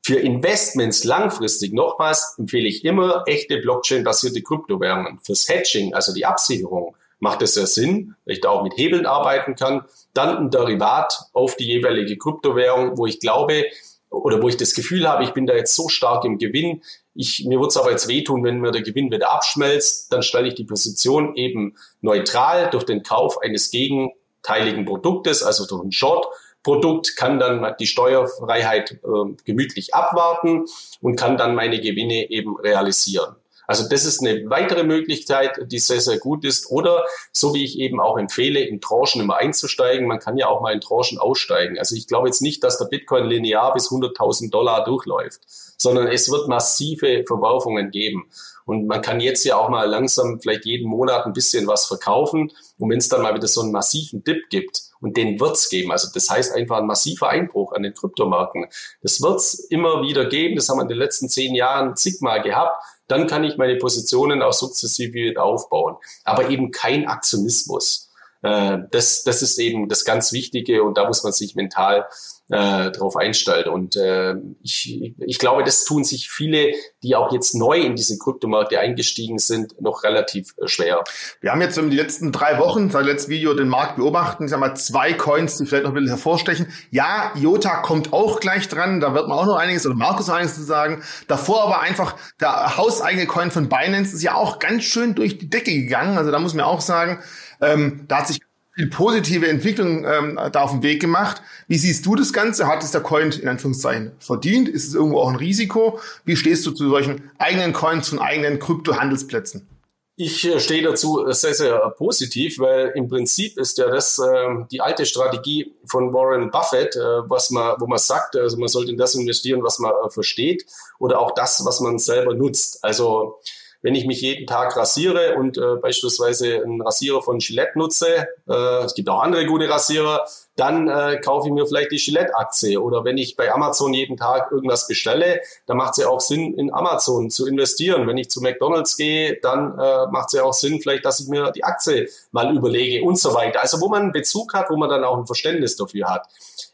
Für Investments langfristig nochmals empfehle ich immer echte Blockchain-basierte Kryptowährungen. Fürs Hedging, also die Absicherung, macht es ja Sinn, weil ich da auch mit Hebeln arbeiten kann. Dann ein Derivat auf die jeweilige Kryptowährung, wo ich glaube oder wo ich das Gefühl habe, ich bin da jetzt so stark im Gewinn. Ich, mir wird es aber jetzt wehtun, wenn mir der Gewinn wieder abschmelzt. Dann stelle ich die Position eben neutral durch den Kauf eines gegenteiligen Produktes, also durch einen Short. Produkt, kann dann die Steuerfreiheit äh, gemütlich abwarten und kann dann meine Gewinne eben realisieren. Also das ist eine weitere Möglichkeit, die sehr, sehr gut ist. Oder so wie ich eben auch empfehle, in Tranchen immer einzusteigen. Man kann ja auch mal in Tranchen aussteigen. Also ich glaube jetzt nicht, dass der Bitcoin linear bis 100.000 Dollar durchläuft, sondern es wird massive Verwerfungen geben. Und man kann jetzt ja auch mal langsam vielleicht jeden Monat ein bisschen was verkaufen. Und wenn es dann mal wieder so einen massiven Dip gibt, und den wird's geben. Also das heißt einfach ein massiver Einbruch an den Kryptomarken. Das wird's immer wieder geben. Das haben wir in den letzten zehn Jahren zigmal gehabt dann kann ich meine Positionen auch sukzessive aufbauen. Aber eben kein Aktionismus. Äh, das, das ist eben das ganz Wichtige und da muss man sich mental äh, drauf einstellt. Und äh, ich, ich glaube, das tun sich viele, die auch jetzt neu in diese Kryptomärkte eingestiegen sind, noch relativ äh, schwer. Wir haben jetzt in den letzten drei Wochen, seit letztem Video, den Markt beobachten. Ich sag mal, zwei Coins, die vielleicht noch ein bisschen hervorstechen. Ja, IOTA kommt auch gleich dran. Da wird man auch noch einiges, oder Markus noch einiges zu sagen. Davor aber einfach der hauseigene Coin von Binance ist ja auch ganz schön durch die Decke gegangen. Also da muss man auch sagen, ähm, da hat sich viel positive Entwicklung ähm, da auf den Weg gemacht. Wie siehst du das Ganze? Hat es der Coin in Anführungszeichen verdient? Ist es irgendwo auch ein Risiko? Wie stehst du zu solchen eigenen Coins von eigenen Kryptohandelsplätzen? Ich äh, stehe dazu sehr, sehr positiv, weil im Prinzip ist ja das äh, die alte Strategie von Warren Buffett, äh, was man, wo man sagt, also man sollte in das investieren, was man äh, versteht oder auch das, was man selber nutzt. Also wenn ich mich jeden Tag rasiere und äh, beispielsweise einen Rasierer von Gillette nutze, äh, es gibt auch andere gute Rasierer, dann äh, kaufe ich mir vielleicht die Gillette-Aktie. Oder wenn ich bei Amazon jeden Tag irgendwas bestelle, dann macht es ja auch Sinn, in Amazon zu investieren. Wenn ich zu McDonalds gehe, dann äh, macht es ja auch Sinn, vielleicht, dass ich mir die Aktie mal überlege und so weiter. Also wo man einen Bezug hat, wo man dann auch ein Verständnis dafür hat.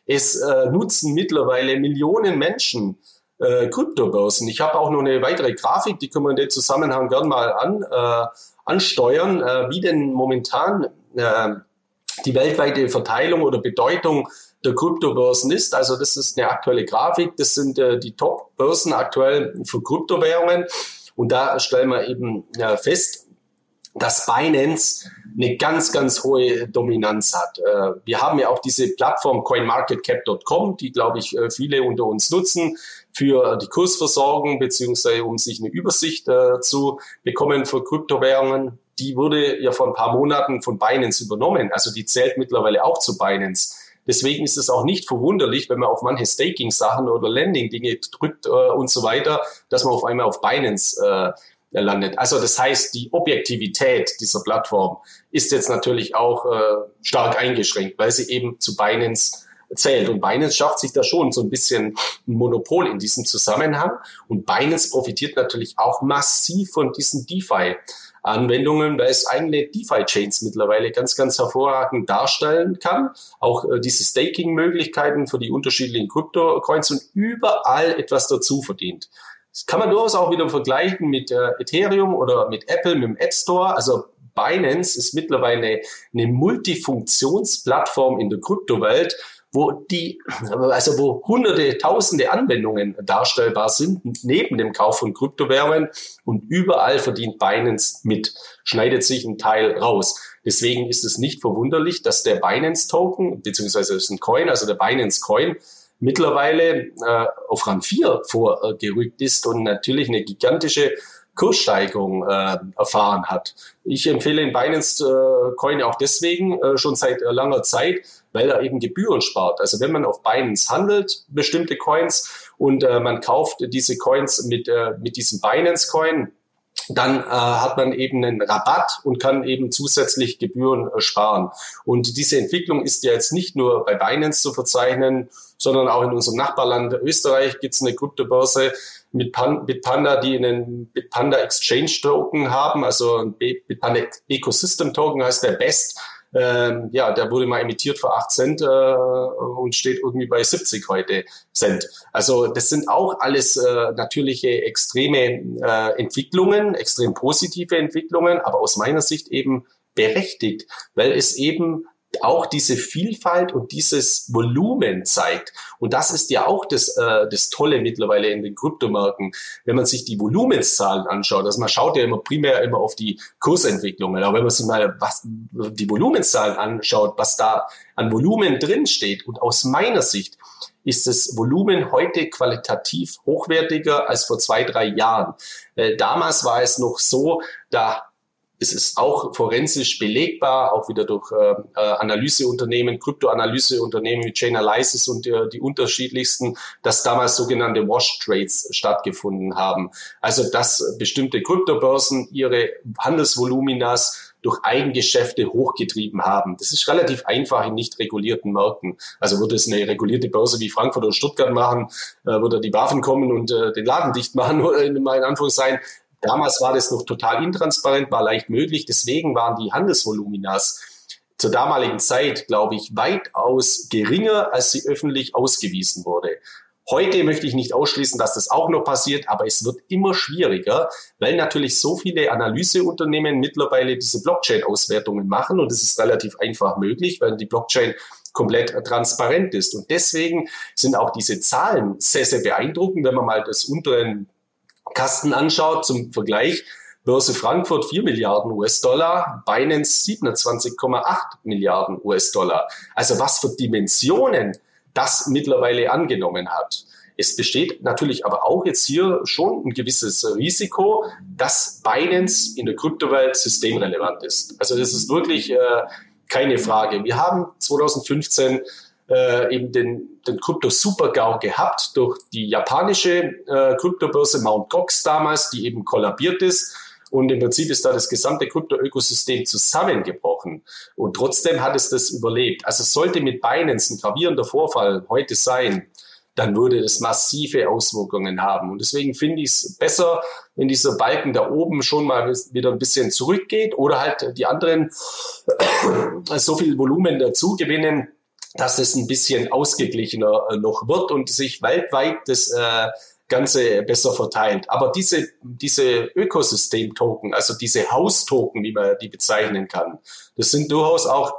Es äh, nutzen mittlerweile Millionen Menschen äh, Kryptobörsen. Ich habe auch noch eine weitere Grafik, die können wir in dem Zusammenhang gern mal an, äh, ansteuern, äh, wie denn momentan äh, die weltweite Verteilung oder Bedeutung der Kryptobörsen ist. Also das ist eine aktuelle Grafik. Das sind äh, die Top-Börsen aktuell für Kryptowährungen. Und da stellen wir eben äh, fest, dass Binance eine ganz, ganz hohe Dominanz hat. Äh, wir haben ja auch diese Plattform coinmarketcap.com, die, glaube ich, äh, viele unter uns nutzen für die Kursversorgung beziehungsweise um sich eine Übersicht äh, zu bekommen für Kryptowährungen. Die wurde ja vor ein paar Monaten von Binance übernommen. Also die zählt mittlerweile auch zu Binance. Deswegen ist es auch nicht verwunderlich, wenn man auf manche Staking-Sachen oder Landing-Dinge drückt äh, und so weiter, dass man auf einmal auf Binance äh, landet. Also das heißt, die Objektivität dieser Plattform ist jetzt natürlich auch äh, stark eingeschränkt, weil sie eben zu Binance zählt. Und Binance schafft sich da schon so ein bisschen ein Monopol in diesem Zusammenhang. Und Binance profitiert natürlich auch massiv von diesen DeFi. Anwendungen, weil es eigene DeFi-Chains mittlerweile ganz, ganz hervorragend darstellen kann. Auch äh, diese Staking-Möglichkeiten für die unterschiedlichen Krypto-Coins und überall etwas dazu verdient. Das kann man durchaus auch wieder vergleichen mit äh, Ethereum oder mit Apple, mit dem App Store. Also Binance ist mittlerweile eine Multifunktionsplattform in der Kryptowelt, wo die, also wo hunderte, tausende Anwendungen darstellbar sind, neben dem Kauf von Kryptowährungen und überall verdient Binance mit, schneidet sich ein Teil raus. Deswegen ist es nicht verwunderlich, dass der Binance Token, beziehungsweise ist ein Coin, also der Binance Coin, mittlerweile äh, auf Rang 4 vorgerückt ist und natürlich eine gigantische Kurssteigerung äh, erfahren hat. Ich empfehle den Binance äh, Coin auch deswegen äh, schon seit äh, langer Zeit, weil er eben Gebühren spart. Also wenn man auf Binance handelt, bestimmte Coins und äh, man kauft diese Coins mit, äh, mit diesem Binance Coin, dann äh, hat man eben einen Rabatt und kann eben zusätzlich Gebühren äh, sparen. Und diese Entwicklung ist ja jetzt nicht nur bei Binance zu verzeichnen, sondern auch in unserem Nachbarland Österreich gibt es eine Kryptobörse mit, Pan mit Panda, die einen Bitpanda Exchange Token haben, also ein Bitpanda Ecosystem Token heißt der Best. Ähm, ja, der wurde mal emittiert für 8 Cent äh, und steht irgendwie bei 70 heute Cent. Also das sind auch alles äh, natürliche extreme äh, Entwicklungen, extrem positive Entwicklungen, aber aus meiner Sicht eben berechtigt, weil es eben auch diese Vielfalt und dieses Volumen zeigt. Und das ist ja auch das, äh, das Tolle mittlerweile in den Kryptomärkten, wenn man sich die Volumenszahlen anschaut. Also man schaut ja immer primär immer auf die Kursentwicklungen, aber wenn man sich mal was, die Volumenszahlen anschaut, was da an Volumen drin steht und aus meiner Sicht ist das Volumen heute qualitativ hochwertiger als vor zwei, drei Jahren. Äh, damals war es noch so, da es ist auch forensisch belegbar, auch wieder durch äh, äh, Analyseunternehmen, Kryptoanalyseunternehmen wie Chainalysis und äh, die unterschiedlichsten, dass damals sogenannte Wash Trades stattgefunden haben. Also dass bestimmte Kryptobörsen ihre Handelsvoluminas durch Eigengeschäfte hochgetrieben haben. Das ist relativ einfach in nicht regulierten Märkten. Also würde es eine regulierte Börse wie Frankfurt oder Stuttgart machen, äh, würde die Waffen kommen und äh, den Laden dicht machen, [laughs] in meinen Anführungszeichen, Damals war das noch total intransparent, war leicht möglich. Deswegen waren die Handelsvoluminas zur damaligen Zeit, glaube ich, weitaus geringer, als sie öffentlich ausgewiesen wurde. Heute möchte ich nicht ausschließen, dass das auch noch passiert, aber es wird immer schwieriger, weil natürlich so viele Analyseunternehmen mittlerweile diese Blockchain-Auswertungen machen und es ist relativ einfach möglich, weil die Blockchain komplett transparent ist. Und deswegen sind auch diese Zahlen sehr, sehr beeindruckend, wenn man mal das unteren Kasten anschaut, zum Vergleich, Börse Frankfurt 4 Milliarden US-Dollar, Binance 27,8 Milliarden US-Dollar. Also was für Dimensionen das mittlerweile angenommen hat. Es besteht natürlich aber auch jetzt hier schon ein gewisses Risiko, dass Binance in der Kryptowelt systemrelevant ist. Also das ist wirklich äh, keine Frage. Wir haben 2015 äh, eben den, den Krypto-Super-GAU gehabt durch die japanische äh, Kryptobörse Mt. Gox damals, die eben kollabiert ist. Und im Prinzip ist da das gesamte Krypto-Ökosystem zusammengebrochen. Und trotzdem hat es das überlebt. Also sollte mit Binance ein gravierender Vorfall heute sein, dann würde das massive Auswirkungen haben. Und deswegen finde ich es besser, wenn dieser Balken da oben schon mal wieder ein bisschen zurückgeht oder halt die anderen [coughs] so viel Volumen dazu gewinnen, dass es ein bisschen ausgeglichener äh, noch wird und sich weltweit das äh, Ganze besser verteilt. Aber diese, diese Ökosystem-Token, also diese Haustoken, wie man die bezeichnen kann, das sind durchaus auch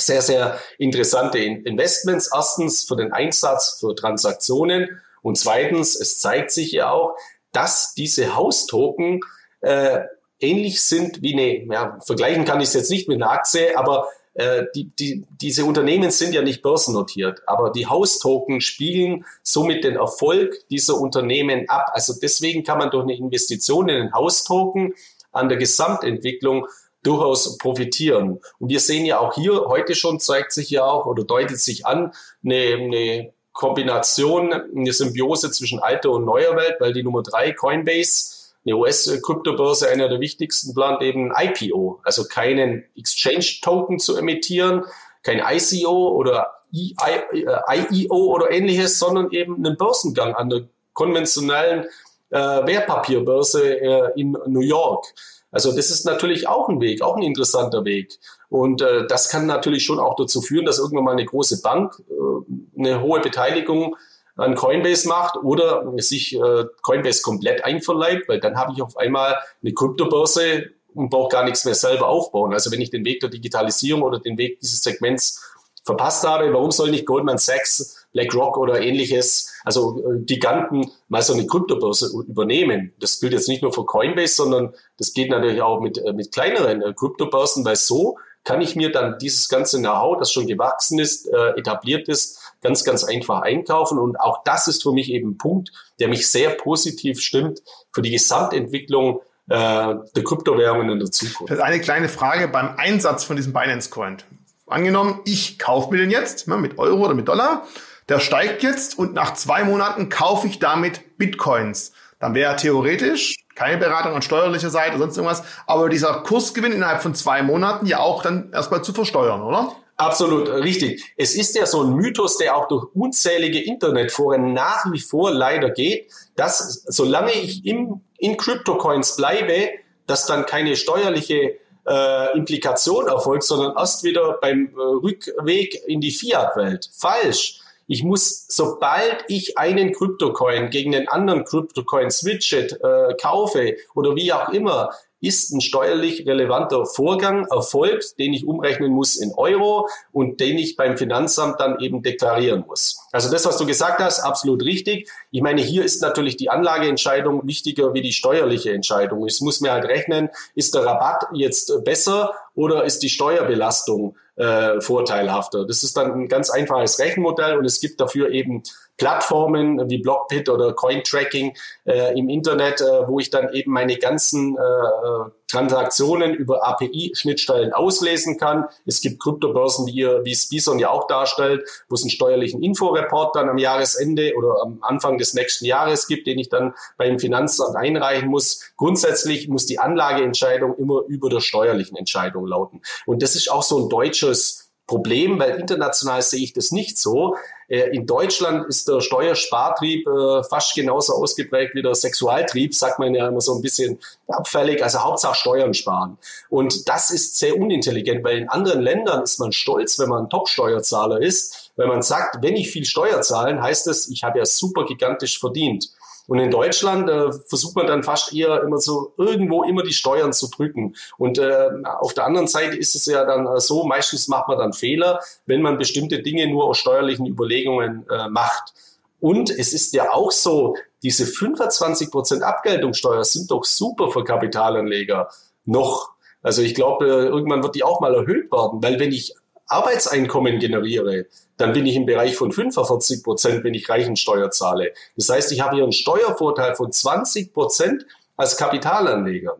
sehr, sehr interessante Investments. Erstens für den Einsatz für Transaktionen und zweitens, es zeigt sich ja auch, dass diese Haustoken äh, ähnlich sind wie eine, ja, vergleichen kann ich es jetzt nicht mit einer Aktie, aber äh, die, die, diese Unternehmen sind ja nicht börsennotiert, aber die Haustoken spiegeln somit den Erfolg dieser Unternehmen ab. Also deswegen kann man durch eine Investition in den Haustoken an der Gesamtentwicklung durchaus profitieren. Und wir sehen ja auch hier heute schon zeigt sich ja auch oder deutet sich an eine, eine Kombination, eine Symbiose zwischen alter und neuer Welt, weil die Nummer drei Coinbase eine US-Kryptobörse, einer der wichtigsten, plant eben ein IPO, also keinen Exchange-Token zu emittieren, kein ICO oder IEO oder ähnliches, sondern eben einen Börsengang an der konventionellen äh, Wertpapierbörse äh, in New York. Also das ist natürlich auch ein Weg, auch ein interessanter Weg. Und äh, das kann natürlich schon auch dazu führen, dass irgendwann mal eine große Bank äh, eine hohe Beteiligung an Coinbase macht oder sich äh, Coinbase komplett einverleibt, weil dann habe ich auf einmal eine Kryptobörse und brauche gar nichts mehr selber aufbauen. Also wenn ich den Weg der Digitalisierung oder den Weg dieses Segments verpasst habe, warum soll nicht Goldman Sachs, BlackRock oder ähnliches, also äh, Giganten, mal so eine Kryptobörse übernehmen? Das gilt jetzt nicht nur für Coinbase, sondern das geht natürlich auch mit, äh, mit kleineren äh, Kryptobörsen, weil so kann ich mir dann dieses ganze Know-how, das schon gewachsen ist, äh, etabliert ist, ganz, ganz einfach einkaufen. Und auch das ist für mich eben ein Punkt, der mich sehr positiv stimmt für die Gesamtentwicklung äh, der Kryptowährungen in der Zukunft. Das ist eine kleine Frage beim Einsatz von diesem Binance Coin. Angenommen, ich kaufe mir den jetzt ne, mit Euro oder mit Dollar. Der steigt jetzt und nach zwei Monaten kaufe ich damit Bitcoins. Dann wäre theoretisch keine Beratung an steuerlicher Seite oder sonst irgendwas, aber dieser Kursgewinn innerhalb von zwei Monaten ja auch dann erstmal zu versteuern, oder? Absolut richtig. Es ist ja so ein Mythos, der auch durch unzählige Internetforen nach wie vor leider geht, dass solange ich im, in Crypto-Coins bleibe, dass dann keine steuerliche äh, Implikation erfolgt, sondern erst wieder beim äh, Rückweg in die Fiat-Welt. Falsch. Ich muss, sobald ich einen Kryptocoin gegen den anderen Kryptocoin switchet, äh, kaufe oder wie auch immer, ist ein steuerlich relevanter Vorgang erfolgt, den ich umrechnen muss in Euro und den ich beim Finanzamt dann eben deklarieren muss. Also das, was du gesagt hast, absolut richtig. Ich meine, hier ist natürlich die Anlageentscheidung wichtiger wie die steuerliche Entscheidung. Ich muss mir halt rechnen, ist der Rabatt jetzt besser oder ist die Steuerbelastung äh, vorteilhafter? Das ist dann ein ganz einfaches Rechenmodell und es gibt dafür eben Plattformen wie Blockbit oder Cointracking äh, im Internet, äh, wo ich dann eben meine ganzen äh, Transaktionen über API-Schnittstellen auslesen kann. Es gibt Kryptobörsen, wie, ihr, wie es Bison ja auch darstellt, wo es einen steuerlichen Inforeport dann am Jahresende oder am Anfang des nächsten Jahres gibt, den ich dann beim Finanzamt einreichen muss. Grundsätzlich muss die Anlageentscheidung immer über der steuerlichen Entscheidung lauten. Und das ist auch so ein deutsches Problem, weil international sehe ich das nicht so. Äh, in Deutschland ist der Steuerspartrieb äh, fast genauso ausgeprägt wie der Sexualtrieb, sagt man ja immer so ein bisschen abfällig, also Hauptsache Steuern sparen. Und das ist sehr unintelligent, weil in anderen Ländern ist man stolz, wenn man ein Top-Steuerzahler ist, weil man sagt, wenn ich viel Steuer zahlen, heißt das, ich habe ja super gigantisch verdient. Und in Deutschland äh, versucht man dann fast eher immer so irgendwo immer die Steuern zu drücken. Und äh, auf der anderen Seite ist es ja dann äh, so, meistens macht man dann Fehler, wenn man bestimmte Dinge nur aus steuerlichen Überlegungen äh, macht. Und es ist ja auch so, diese 25% Abgeltungssteuer sind doch super für Kapitalanleger. Noch. Also ich glaube, äh, irgendwann wird die auch mal erhöht werden, weil wenn ich Arbeitseinkommen generiere, dann bin ich im Bereich von 45 Prozent, wenn ich Reichensteuer zahle. Das heißt, ich habe hier einen Steuervorteil von 20 Prozent als Kapitalanleger.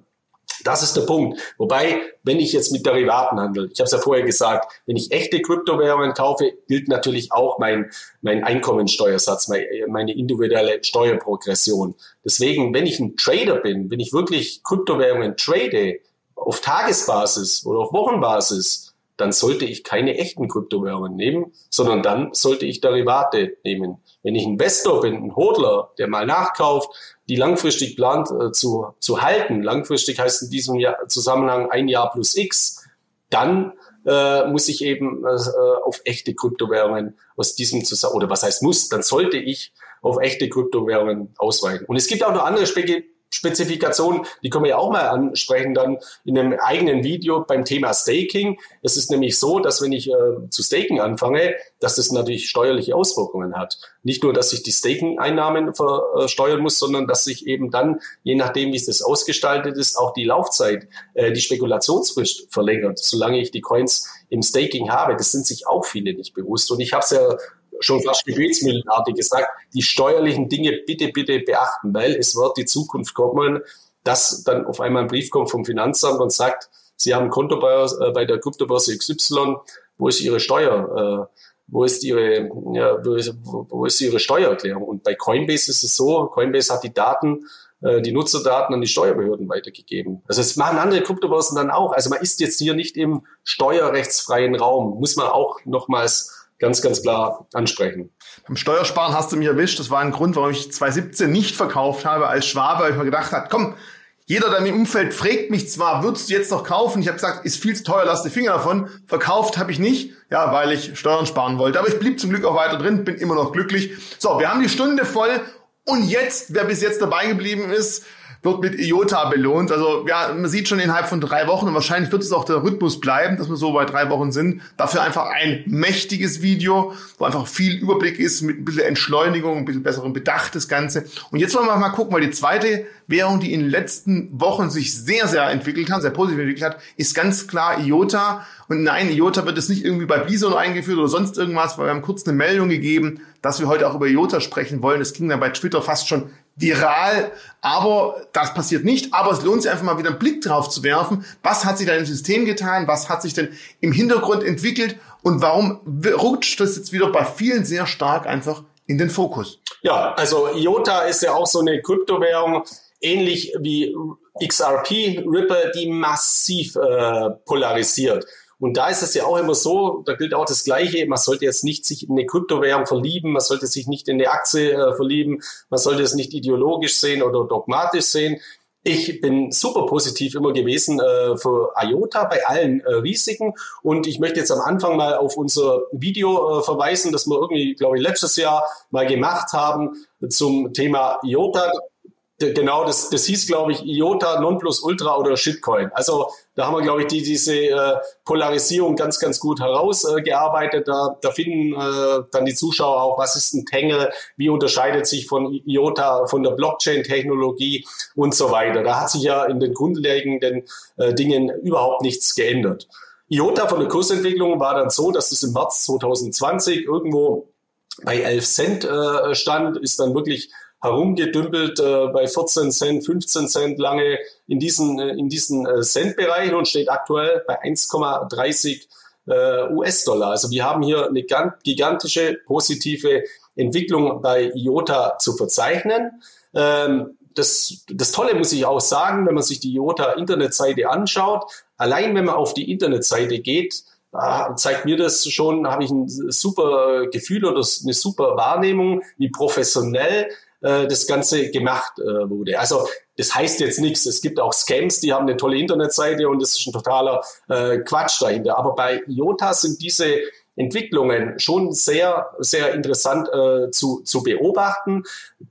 Das ist der Punkt. Wobei, wenn ich jetzt mit Derivaten handle, ich habe es ja vorher gesagt, wenn ich echte Kryptowährungen kaufe, gilt natürlich auch mein, mein Einkommensteuersatz, meine individuelle Steuerprogression. Deswegen, wenn ich ein Trader bin, wenn ich wirklich Kryptowährungen trade, auf Tagesbasis oder auf Wochenbasis, dann sollte ich keine echten Kryptowährungen nehmen, sondern dann sollte ich Derivate nehmen. Wenn ich Investor bin, ein Hodler, der mal nachkauft, die langfristig plant äh, zu, zu halten, langfristig heißt in diesem Jahr, Zusammenhang ein Jahr plus X, dann äh, muss ich eben äh, auf echte Kryptowährungen aus diesem Zusammenhang, oder was heißt muss, dann sollte ich auf echte Kryptowährungen ausweichen. Und es gibt auch noch andere Spekulationen, Spezifikation, die können wir ja auch mal ansprechen dann in einem eigenen Video beim Thema Staking. Es ist nämlich so, dass wenn ich äh, zu staken anfange, dass das natürlich steuerliche Auswirkungen hat. Nicht nur, dass ich die Staking-Einnahmen versteuern muss, sondern dass sich eben dann, je nachdem, wie es das ausgestaltet ist, auch die Laufzeit, äh, die Spekulationsfrist verlängert, solange ich die Coins im Staking habe. Das sind sich auch viele nicht bewusst. Und ich habe es ja schon fast gebetsmühlenartig gesagt, die steuerlichen Dinge bitte, bitte beachten, weil es wird die Zukunft kommen, dass dann auf einmal ein Brief kommt vom Finanzamt und sagt, Sie haben ein Konto bei, äh, bei der Kryptobörse XY, wo ist Ihre Steuer? Äh, wo ist Ihre, ja, wo ist, wo ist Ihre Steuererklärung? Und bei Coinbase ist es so, Coinbase hat die Daten, äh, die Nutzerdaten an die Steuerbehörden weitergegeben. Also es machen andere Kryptobörsen dann auch. Also man ist jetzt hier nicht im steuerrechtsfreien Raum, muss man auch nochmals ganz, ganz klar ansprechen. Beim Steuersparen hast du mich erwischt. Das war ein Grund, warum ich 2017 nicht verkauft habe als Schwabe, weil ich mir gedacht habe, komm, jeder, der im Umfeld fragt mich zwar, würdest du jetzt noch kaufen? Ich habe gesagt, ist viel zu teuer, lass die Finger davon. Verkauft habe ich nicht, ja, weil ich Steuern sparen wollte. Aber ich blieb zum Glück auch weiter drin, bin immer noch glücklich. So, wir haben die Stunde voll. Und jetzt, wer bis jetzt dabei geblieben ist, wird mit IOTA belohnt. Also ja, man sieht schon innerhalb von drei Wochen und wahrscheinlich wird es auch der Rhythmus bleiben, dass wir so bei drei Wochen sind. Dafür einfach ein mächtiges Video, wo einfach viel Überblick ist, mit ein bisschen Entschleunigung, ein bisschen besserem Bedacht das Ganze. Und jetzt wollen wir mal gucken, weil die zweite Währung, die in den letzten Wochen sich sehr, sehr entwickelt hat, sehr positiv entwickelt hat, ist ganz klar IOTA. Und nein, IOTA wird es nicht irgendwie bei Bison eingeführt oder sonst irgendwas, weil wir haben kurz eine Meldung gegeben, dass wir heute auch über IOTA sprechen wollen. Das ging dann bei Twitter fast schon viral, aber das passiert nicht. Aber es lohnt sich einfach mal wieder einen Blick drauf zu werfen. Was hat sich da im System getan? Was hat sich denn im Hintergrund entwickelt? Und warum rutscht das jetzt wieder bei vielen sehr stark einfach in den Fokus? Ja, also IOTA ist ja auch so eine Kryptowährung, ähnlich wie XRP, Ripple, die massiv äh, polarisiert. Und da ist es ja auch immer so, da gilt auch das Gleiche, man sollte jetzt nicht sich in eine Kryptowährung verlieben, man sollte sich nicht in eine Aktie äh, verlieben, man sollte es nicht ideologisch sehen oder dogmatisch sehen. Ich bin super positiv immer gewesen äh, für IOTA bei allen äh, Risiken und ich möchte jetzt am Anfang mal auf unser Video äh, verweisen, das wir irgendwie, glaube ich, letztes Jahr mal gemacht haben zum Thema IOTA genau, das, das hieß, glaube ich, IOTA, Nonplusultra oder Shitcoin. Also da haben wir, glaube ich, die, diese äh, Polarisierung ganz, ganz gut herausgearbeitet. Äh, da, da finden äh, dann die Zuschauer auch, was ist ein Tangle, wie unterscheidet sich von IOTA, von der Blockchain-Technologie und so weiter. Da hat sich ja in den grundlegenden äh, Dingen überhaupt nichts geändert. IOTA von der Kursentwicklung war dann so, dass es im März 2020 irgendwo bei 11 Cent äh, stand, ist dann wirklich herumgedümpelt äh, bei 14 Cent, 15 Cent lange in diesen, äh, in diesen äh, Centbereichen und steht aktuell bei 1,30 äh, US-Dollar. Also wir haben hier eine gigantische positive Entwicklung bei IOTA zu verzeichnen. Ähm, das, das Tolle muss ich auch sagen, wenn man sich die IOTA-Internetseite anschaut, allein wenn man auf die Internetseite geht, zeigt mir das schon, habe ich ein super Gefühl oder eine super Wahrnehmung, wie professionell äh, das Ganze gemacht äh, wurde. Also das heißt jetzt nichts. Es gibt auch Scams, die haben eine tolle Internetseite und das ist ein totaler äh, Quatsch dahinter. Aber bei IOTA sind diese Entwicklungen schon sehr, sehr interessant äh, zu, zu beobachten.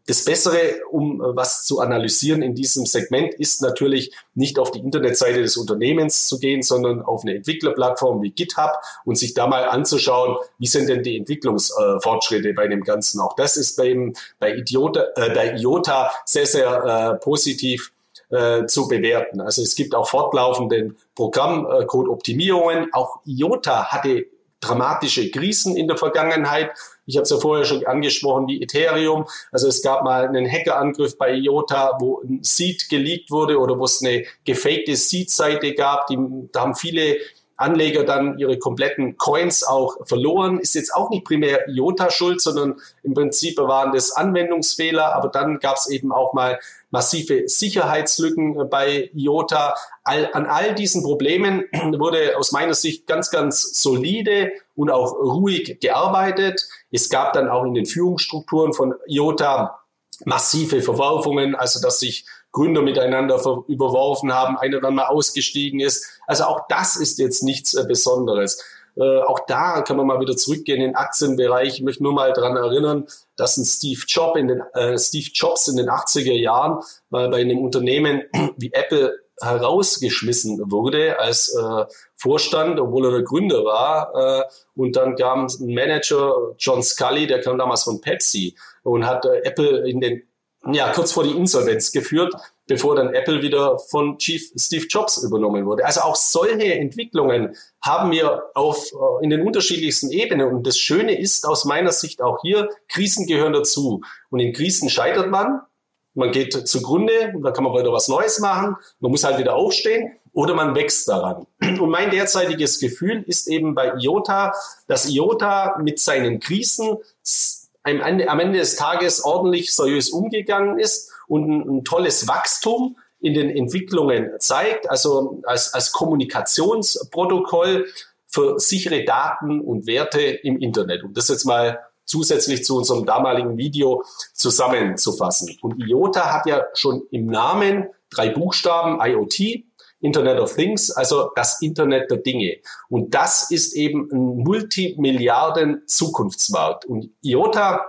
Das Bessere, um äh, was zu analysieren in diesem Segment, ist natürlich nicht auf die Internetseite des Unternehmens zu gehen, sondern auf eine Entwicklerplattform wie GitHub und sich da mal anzuschauen, wie sind denn die Entwicklungsfortschritte äh, bei dem Ganzen. Auch das ist bei, bei, Idiota, äh, bei IOTA sehr, sehr äh, positiv äh, zu bewerten. Also es gibt auch fortlaufenden Programmcode-Optimierungen. Auch IOTA hatte dramatische Krisen in der Vergangenheit. Ich habe es ja vorher schon angesprochen, wie Ethereum. Also es gab mal einen Hackerangriff bei IOTA, wo ein Seed geleakt wurde oder wo es eine gefakte Seed-Seite gab. Die, da haben viele Anleger dann ihre kompletten Coins auch verloren. Ist jetzt auch nicht primär IOTA schuld, sondern im Prinzip waren das Anwendungsfehler. Aber dann gab es eben auch mal massive Sicherheitslücken bei IOTA. All, an all diesen Problemen [clears throat] wurde aus meiner Sicht ganz, ganz solide und auch ruhig gearbeitet. Es gab dann auch in den Führungsstrukturen von IOTA massive Verwerfungen, also dass sich Gründer miteinander überworfen haben, einer dann mal ausgestiegen ist. Also auch das ist jetzt nichts äh, Besonderes. Äh, auch da kann man mal wieder zurückgehen in den Aktienbereich. Ich möchte nur mal daran erinnern, dass ein Steve, Job in den, äh, Steve Jobs in den 80er Jahren mal bei einem Unternehmen [clears throat] wie Apple herausgeschmissen wurde als äh, Vorstand, obwohl er der Gründer war. Äh, und dann kam ein Manager, John Scully, der kam damals von Pepsi und hat äh, Apple in den ja, kurz vor die Insolvenz geführt, bevor dann Apple wieder von Chief Steve Jobs übernommen wurde. Also auch solche Entwicklungen haben wir auf, äh, in den unterschiedlichsten Ebenen. Und das Schöne ist aus meiner Sicht auch hier, Krisen gehören dazu. Und in Krisen scheitert man, man geht zugrunde, da kann man wieder was Neues machen, man muss halt wieder aufstehen oder man wächst daran. Und mein derzeitiges Gefühl ist eben bei IOTA, dass IOTA mit seinen Krisen am Ende, am Ende des Tages ordentlich seriös umgegangen ist und ein, ein tolles Wachstum in den Entwicklungen zeigt, also als, als Kommunikationsprotokoll für sichere Daten und Werte im Internet. Und das jetzt mal zusätzlich zu unserem damaligen Video zusammenzufassen. Und IOTA hat ja schon im Namen drei Buchstaben IoT, Internet of Things, also das Internet der Dinge. Und das ist eben ein Multimilliarden Zukunftsmarkt. Und IOTA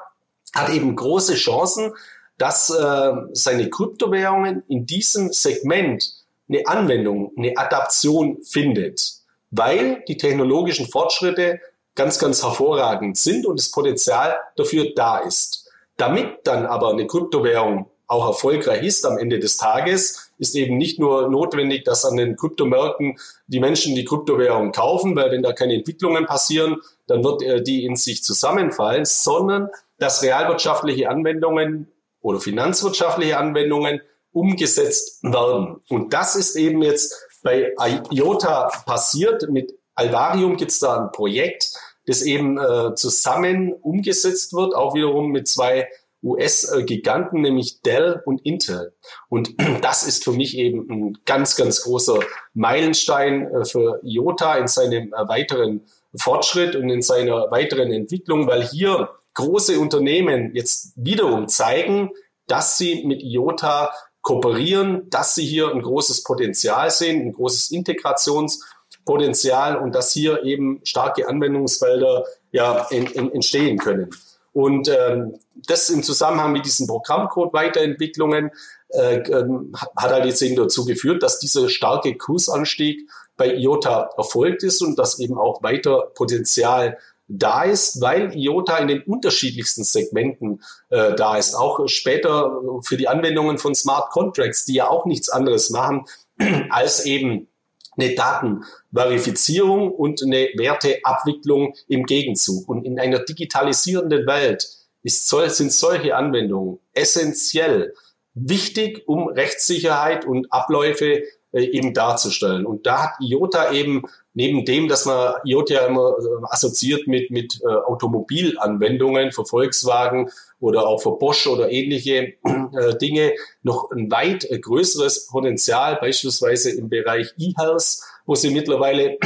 hat eben große Chancen, dass äh, seine Kryptowährungen in diesem Segment eine Anwendung, eine Adaption findet, weil die technologischen Fortschritte ganz, ganz hervorragend sind und das Potenzial dafür da ist. Damit dann aber eine Kryptowährung auch erfolgreich ist am Ende des Tages, ist eben nicht nur notwendig, dass an den Kryptomärkten die Menschen die Kryptowährung kaufen, weil wenn da keine Entwicklungen passieren, dann wird äh, die in sich zusammenfallen, sondern dass realwirtschaftliche Anwendungen oder finanzwirtschaftliche Anwendungen umgesetzt werden. Und das ist eben jetzt bei IOTA passiert. Mit Alvarium gibt es da ein Projekt, das eben äh, zusammen umgesetzt wird, auch wiederum mit zwei US-Giganten, nämlich Dell und Intel. Und [clears throat] das ist für mich eben ein ganz, ganz großer Meilenstein äh, für IOTA in seinem äh, weiteren Fortschritt und in seiner weiteren Entwicklung, weil hier große Unternehmen jetzt wiederum zeigen, dass sie mit IOTA kooperieren, dass sie hier ein großes Potenzial sehen, ein großes Integrationspotenzial und dass hier eben starke Anwendungsfelder ja, in, in, entstehen können. Und ähm, das im Zusammenhang mit diesen Programmcode-Weiterentwicklungen äh, ähm, hat halt jetzt eben dazu geführt, dass dieser starke Kursanstieg bei IOTA erfolgt ist und dass eben auch weiter Potenzial da ist, weil IOTA in den unterschiedlichsten Segmenten äh, da ist. Auch später für die Anwendungen von Smart Contracts, die ja auch nichts anderes machen, [clears throat] als eben eine Datenverifizierung und eine Werteabwicklung im Gegenzug. Und in einer digitalisierenden Welt ist, sind solche Anwendungen essentiell wichtig, um Rechtssicherheit und Abläufe äh, eben darzustellen. Und da hat IOTA eben neben dem, dass man IOTA ja immer äh, assoziiert mit, mit äh, Automobilanwendungen für Volkswagen oder auch für Bosch oder ähnliche äh, Dinge, noch ein weit äh, größeres Potenzial, beispielsweise im Bereich E-Health, wo sie mittlerweile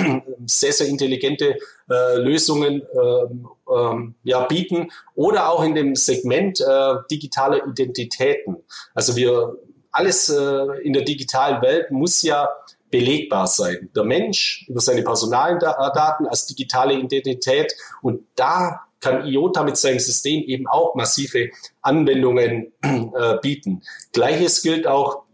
sehr, sehr intelligente äh, Lösungen ähm, ähm, ja, bieten oder auch in dem Segment äh, digitaler Identitäten. Also wir alles äh, in der digitalen Welt muss ja belegbar sein. Der Mensch über seine Personaldaten als digitale Identität und da kann IOTA mit seinem System eben auch massive Anwendungen äh, bieten. Gleiches gilt auch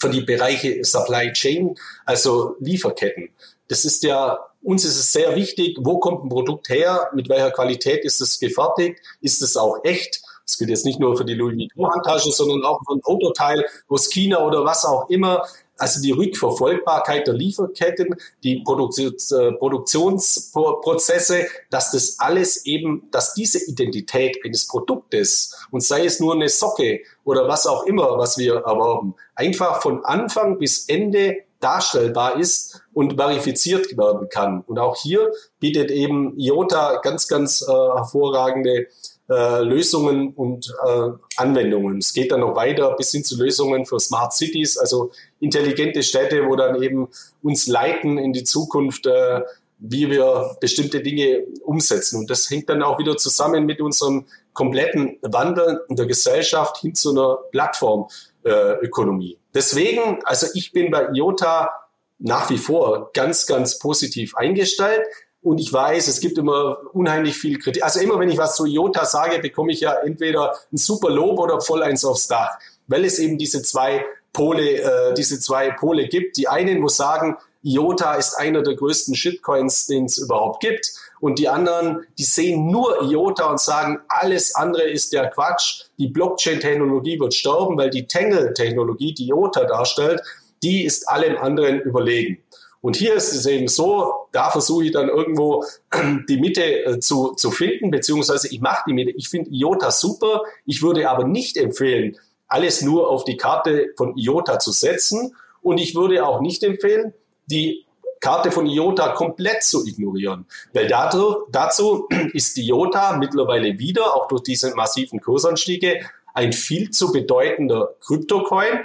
für die Bereiche Supply Chain, also Lieferketten. Das ist ja, uns ist es sehr wichtig, wo kommt ein Produkt her, mit welcher Qualität ist es gefertigt, ist es auch echt. Das gilt jetzt nicht nur für die Louis Vuitton-Handtasche, sondern auch für ein Autoteil aus China oder was auch immer. Also die Rückverfolgbarkeit der Lieferketten, die äh, Produktionsprozesse, dass das alles eben, dass diese Identität eines Produktes und sei es nur eine Socke oder was auch immer, was wir erwerben, einfach von Anfang bis Ende darstellbar ist und verifiziert werden kann. Und auch hier bietet eben IOTA ganz, ganz äh, hervorragende äh, Lösungen und äh, Anwendungen. Es geht dann noch weiter bis hin zu Lösungen für Smart Cities, also intelligente Städte, wo dann eben uns leiten in die Zukunft, äh, wie wir bestimmte Dinge umsetzen. Und das hängt dann auch wieder zusammen mit unserem kompletten Wandel in der Gesellschaft hin zu einer Plattformökonomie. Deswegen, also ich bin bei IOTA nach wie vor ganz, ganz positiv eingestellt. Und ich weiß, es gibt immer unheimlich viel Kritik. Also immer wenn ich was zu IOTA sage, bekomme ich ja entweder ein super Lob oder voll eins aufs Dach, weil es eben diese zwei Pole, äh, diese zwei Pole gibt. Die einen, wo sagen, IOTA ist einer der größten Shitcoins, den es überhaupt gibt. Und die anderen, die sehen nur IOTA und sagen, alles andere ist der Quatsch. Die Blockchain-Technologie wird sterben, weil die Tangle-Technologie, die IOTA darstellt, die ist allem anderen überlegen. Und hier ist es eben so, da versuche ich dann irgendwo [clears throat] die Mitte äh, zu, zu finden, beziehungsweise ich mache die Mitte. Ich finde IOTA super. Ich würde aber nicht empfehlen, alles nur auf die Karte von IOTA zu setzen. Und ich würde auch nicht empfehlen, die Karte von IOTA komplett zu ignorieren. Weil dazu, dazu [clears throat] ist IOTA mittlerweile wieder, auch durch diese massiven Kursanstiege, ein viel zu bedeutender Kryptocoin,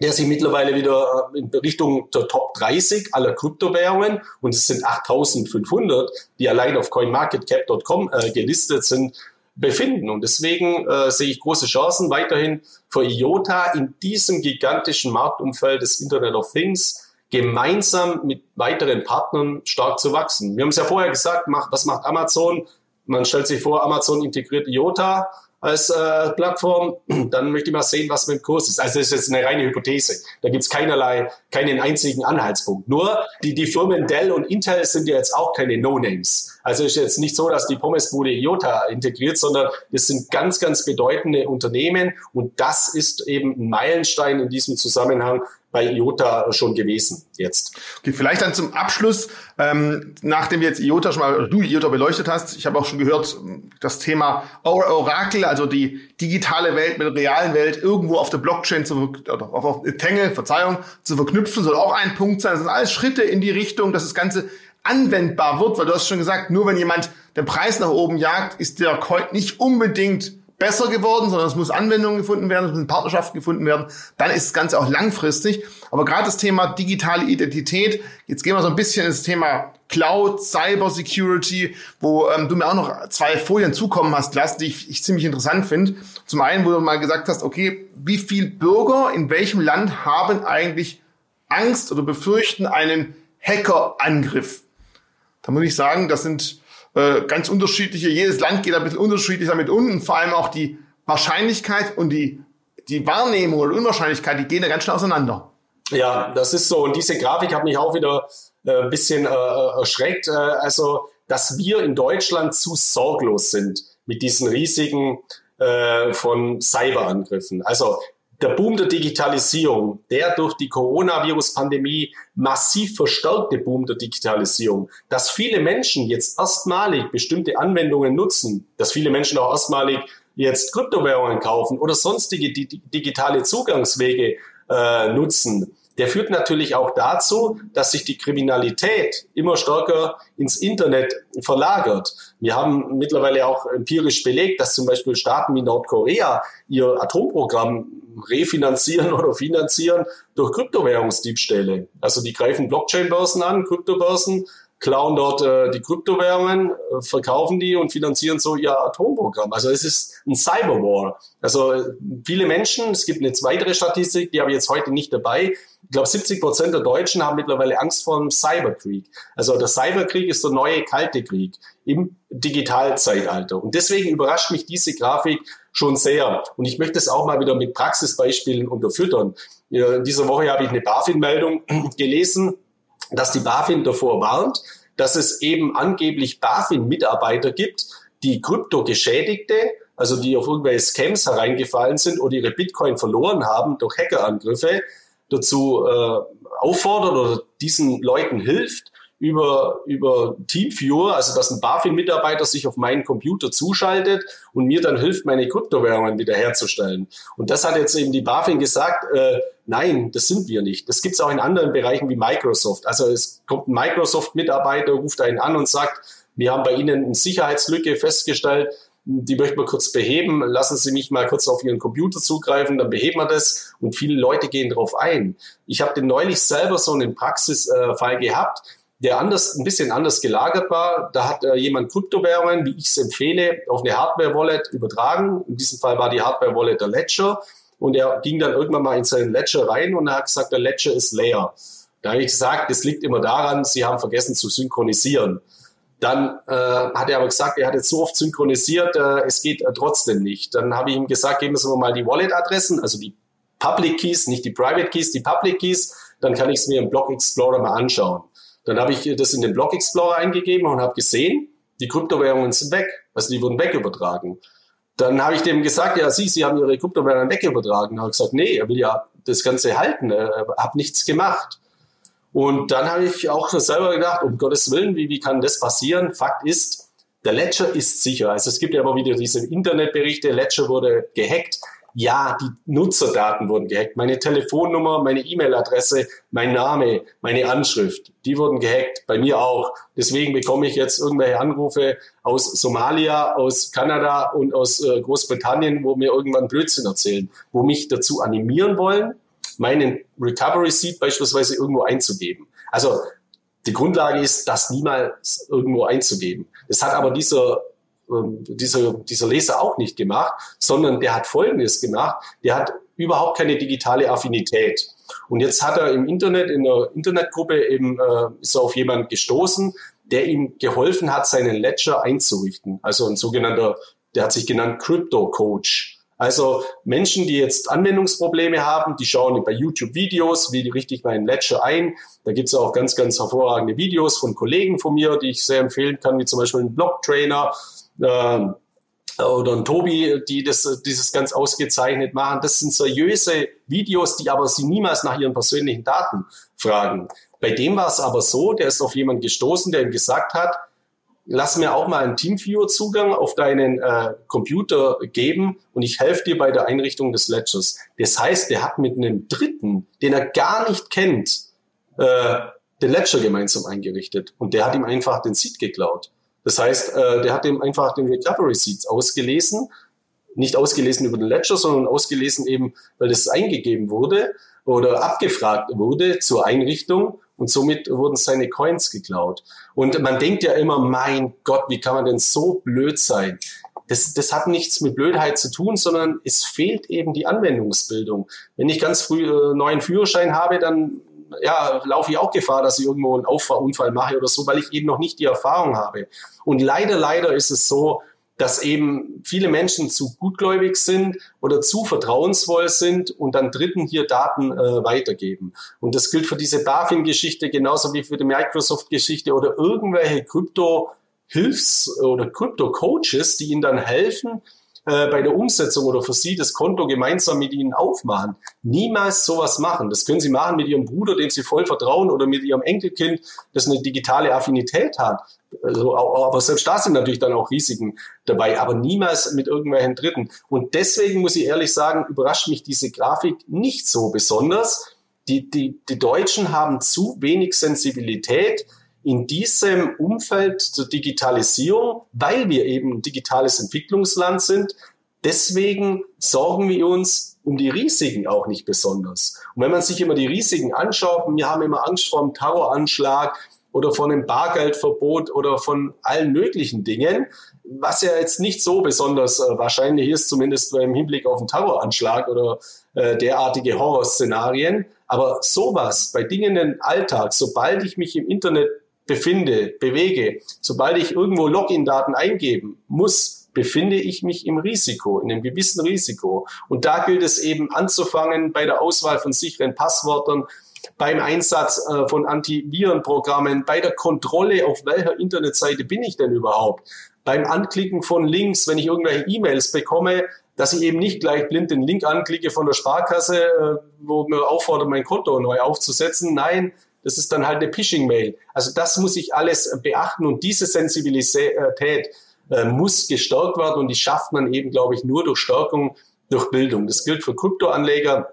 der sich mittlerweile wieder äh, in Richtung der Top 30 aller Kryptowährungen, und es sind 8500, die allein auf coinmarketcap.com äh, gelistet sind, befinden. Und deswegen äh, sehe ich große Chancen weiterhin für IOTA in diesem gigantischen Marktumfeld des Internet of Things gemeinsam mit weiteren Partnern stark zu wachsen. Wir haben es ja vorher gesagt, macht, was macht Amazon? Man stellt sich vor, Amazon integriert IOTA als äh, Plattform, [clears throat] dann möchte ich mal sehen, was mit dem Kurs ist. Also das ist jetzt eine reine Hypothese. Da gibt es keinerlei, keinen einzigen Anhaltspunkt. Nur die, die Firmen Dell und Intel sind ja jetzt auch keine No-Names. Also ist jetzt nicht so, dass die Pommesbude IOTA integriert, sondern das sind ganz, ganz bedeutende Unternehmen und das ist eben ein Meilenstein in diesem Zusammenhang, bei IOTA schon gewesen jetzt. Okay, vielleicht dann zum Abschluss, ähm, nachdem wir jetzt IOTA schon mal, du IOTA beleuchtet hast, ich habe auch schon gehört, das Thema Oracle, also die digitale Welt mit der realen Welt irgendwo auf der Blockchain zu, oder auf, auf Tangle, Verzeihung, zu verknüpfen, soll auch ein Punkt sein. Das sind alles Schritte in die Richtung, dass das Ganze anwendbar wird, weil du hast schon gesagt, nur wenn jemand den Preis nach oben jagt, ist der Coin nicht unbedingt besser geworden, sondern es muss Anwendungen gefunden werden, es müssen Partnerschaften gefunden werden. Dann ist das Ganze auch langfristig. Aber gerade das Thema digitale Identität, jetzt gehen wir so ein bisschen ins Thema Cloud, Cyber Security, wo ähm, du mir auch noch zwei Folien zukommen hast lassen, die ich, ich ziemlich interessant finde. Zum einen, wo du mal gesagt hast, okay, wie viel Bürger in welchem Land haben eigentlich Angst oder befürchten einen Hackerangriff? Da muss ich sagen, das sind äh, ganz unterschiedliche, jedes Land geht ein bisschen unterschiedlich damit um und vor allem auch die Wahrscheinlichkeit und die, die Wahrnehmung oder Unwahrscheinlichkeit, die gehen da ganz schnell auseinander. Ja, das ist so. Und diese Grafik hat mich auch wieder äh, ein bisschen äh, erschreckt. Äh, also, dass wir in Deutschland zu sorglos sind mit diesen riesigen äh, von Cyberangriffen. Also der Boom der Digitalisierung, der durch die Coronavirus-Pandemie massiv verstärkte Boom der Digitalisierung, dass viele Menschen jetzt erstmalig bestimmte Anwendungen nutzen, dass viele Menschen auch erstmalig jetzt Kryptowährungen kaufen oder sonstige digitale Zugangswege äh, nutzen, der führt natürlich auch dazu, dass sich die Kriminalität immer stärker ins Internet verlagert. Wir haben mittlerweile auch empirisch belegt, dass zum Beispiel Staaten wie Nordkorea ihr Atomprogramm refinanzieren oder finanzieren durch Kryptowährungsdiebstähle. Also die greifen Blockchain-Börsen an, Kryptobörsen, klauen dort äh, die Kryptowährungen, äh, verkaufen die und finanzieren so ihr Atomprogramm. Also es ist ein Cyberwar. Also viele Menschen, es gibt eine weitere Statistik, die habe ich jetzt heute nicht dabei, ich glaube, 70 Prozent der Deutschen haben mittlerweile Angst vor dem Cyberkrieg. Also der Cyberkrieg ist der neue kalte Krieg im Digitalzeitalter. Und deswegen überrascht mich diese Grafik schon sehr. Und ich möchte es auch mal wieder mit Praxisbeispielen unterfüttern. Ja, diese Woche habe ich eine BaFin-Meldung [clears throat] gelesen, dass die BaFin davor warnt, dass es eben angeblich BaFin-Mitarbeiter gibt, die Krypto-Geschädigte, also die auf irgendwelche Scams hereingefallen sind oder ihre Bitcoin verloren haben durch Hackerangriffe, dazu äh, auffordert oder diesen Leuten hilft, über, über Teamviewer, also dass ein BaFin-Mitarbeiter sich auf meinen Computer zuschaltet und mir dann hilft, meine Kryptowährungen wiederherzustellen. Und das hat jetzt eben die BaFin gesagt, äh, nein, das sind wir nicht. Das gibt es auch in anderen Bereichen wie Microsoft. Also es kommt ein Microsoft-Mitarbeiter, ruft einen an und sagt, wir haben bei Ihnen eine Sicherheitslücke festgestellt, die möchten wir kurz beheben, lassen Sie mich mal kurz auf Ihren Computer zugreifen, dann beheben wir das und viele Leute gehen darauf ein. Ich habe den neulich selber so einen Praxisfall gehabt, der anders, ein bisschen anders gelagert war. Da hat äh, jemand Kryptowährungen, wie ich es empfehle, auf eine Hardware-Wallet übertragen. In diesem Fall war die Hardware-Wallet der Ledger. Und er ging dann irgendwann mal in seinen Ledger rein und er hat gesagt, der Ledger ist leer. Da habe ich gesagt, das liegt immer daran, Sie haben vergessen zu synchronisieren. Dann äh, hat er aber gesagt, er hat jetzt so oft synchronisiert, äh, es geht äh, trotzdem nicht. Dann habe ich ihm gesagt, geben Sie mir mal die Wallet-Adressen, also die Public Keys, nicht die Private Keys, die Public Keys. Dann kann ich es mir im Block Explorer mal anschauen. Dann habe ich das in den Block Explorer eingegeben und habe gesehen, die Kryptowährungen sind weg. Also die wurden wegübertragen. Dann habe ich dem gesagt, ja, Sie, Sie haben Ihre Kryptowährungen wegübertragen. Dann habe ich gesagt, nee, er will ja das Ganze halten. Er hat nichts gemacht. Und dann habe ich auch selber gedacht, um Gottes Willen, wie, wie kann das passieren? Fakt ist, der Ledger ist sicher. Also es gibt ja immer wieder diese Internetberichte, Ledger wurde gehackt. Ja, die Nutzerdaten wurden gehackt. Meine Telefonnummer, meine E-Mail-Adresse, mein Name, meine Anschrift, die wurden gehackt. Bei mir auch. Deswegen bekomme ich jetzt irgendwelche Anrufe aus Somalia, aus Kanada und aus äh, Großbritannien, wo mir irgendwann Blödsinn erzählen, wo mich dazu animieren wollen, meinen Recovery Seed beispielsweise irgendwo einzugeben. Also die Grundlage ist, das niemals irgendwo einzugeben. Das hat aber dieser, ähm, dieser, dieser Leser auch nicht gemacht, sondern der hat Folgendes gemacht. Der hat überhaupt keine digitale Affinität. Und jetzt hat er im Internet, in der Internetgruppe eben, äh, ist er auf jemanden gestoßen, der ihm geholfen hat, seinen Ledger einzurichten. Also ein sogenannter, der hat sich genannt Crypto Coach. Also Menschen, die jetzt Anwendungsprobleme haben, die schauen bei YouTube Videos, wie richte ich meinen Ledger ein. Da gibt es auch ganz, ganz hervorragende Videos von Kollegen von mir, die ich sehr empfehlen kann, wie zum Beispiel ein Blog-Trainer äh, oder ein Tobi, die das, dieses ganz ausgezeichnet machen. Das sind seriöse Videos, die aber sie niemals nach ihren persönlichen Daten fragen. Bei dem war es aber so, der ist auf jemanden gestoßen, der ihm gesagt hat, lass mir auch mal einen Teamviewer-Zugang auf deinen äh, Computer geben und ich helfe dir bei der Einrichtung des Ledgers. Das heißt, der hat mit einem Dritten, den er gar nicht kennt, äh, den Ledger gemeinsam eingerichtet und der hat ihm einfach den Seed geklaut. Das heißt, äh, der hat ihm einfach den Recovery Seeds ausgelesen, nicht ausgelesen über den Ledger, sondern ausgelesen eben, weil das eingegeben wurde oder abgefragt wurde zur Einrichtung und somit wurden seine Coins geklaut. Und man denkt ja immer, mein Gott, wie kann man denn so blöd sein? Das, das hat nichts mit Blödheit zu tun, sondern es fehlt eben die Anwendungsbildung. Wenn ich ganz früh äh, neuen Führerschein habe, dann ja, laufe ich auch Gefahr, dass ich irgendwo einen Auffahrunfall mache oder so, weil ich eben noch nicht die Erfahrung habe. Und leider, leider ist es so, dass eben viele Menschen zu gutgläubig sind oder zu vertrauensvoll sind und dann Dritten hier Daten äh, weitergeben. Und das gilt für diese BaFin-Geschichte genauso wie für die Microsoft-Geschichte oder irgendwelche Krypto-Hilfs- oder Krypto-Coaches, die ihnen dann helfen, äh, bei der Umsetzung oder für Sie das Konto gemeinsam mit Ihnen aufmachen. Niemals sowas machen. Das können Sie machen mit Ihrem Bruder, dem Sie voll vertrauen, oder mit Ihrem Enkelkind, das eine digitale Affinität hat. Also, aber selbst da sind natürlich dann auch Risiken dabei, aber niemals mit irgendwelchen Dritten. Und deswegen muss ich ehrlich sagen, überrascht mich diese Grafik nicht so besonders. Die, die, die Deutschen haben zu wenig Sensibilität in diesem Umfeld der Digitalisierung, weil wir eben ein digitales Entwicklungsland sind. Deswegen sorgen wir uns um die Risiken auch nicht besonders. Und wenn man sich immer die Risiken anschaut, wir haben immer Angst vor einem Terroranschlag, oder von einem Bargeldverbot oder von allen möglichen Dingen, was ja jetzt nicht so besonders äh, wahrscheinlich ist, zumindest im Hinblick auf einen Terroranschlag oder äh, derartige Horrorszenarien. Aber sowas bei Dingen im Alltag, sobald ich mich im Internet befinde, bewege, sobald ich irgendwo Login-Daten eingeben muss, befinde ich mich im Risiko, in einem gewissen Risiko. Und da gilt es eben anzufangen bei der Auswahl von sicheren Passwörtern, beim Einsatz äh, von Antivirenprogrammen, bei der Kontrolle, auf welcher Internetseite bin ich denn überhaupt, beim Anklicken von Links, wenn ich irgendwelche E-Mails bekomme, dass ich eben nicht gleich blind den Link anklicke von der Sparkasse, äh, wo mir auffordert, mein Konto neu aufzusetzen. Nein, das ist dann halt eine Phishing-Mail. Also das muss ich alles beachten und diese Sensibilität äh, muss gestärkt werden und die schafft man eben, glaube ich, nur durch Stärkung, durch Bildung. Das gilt für Kryptoanleger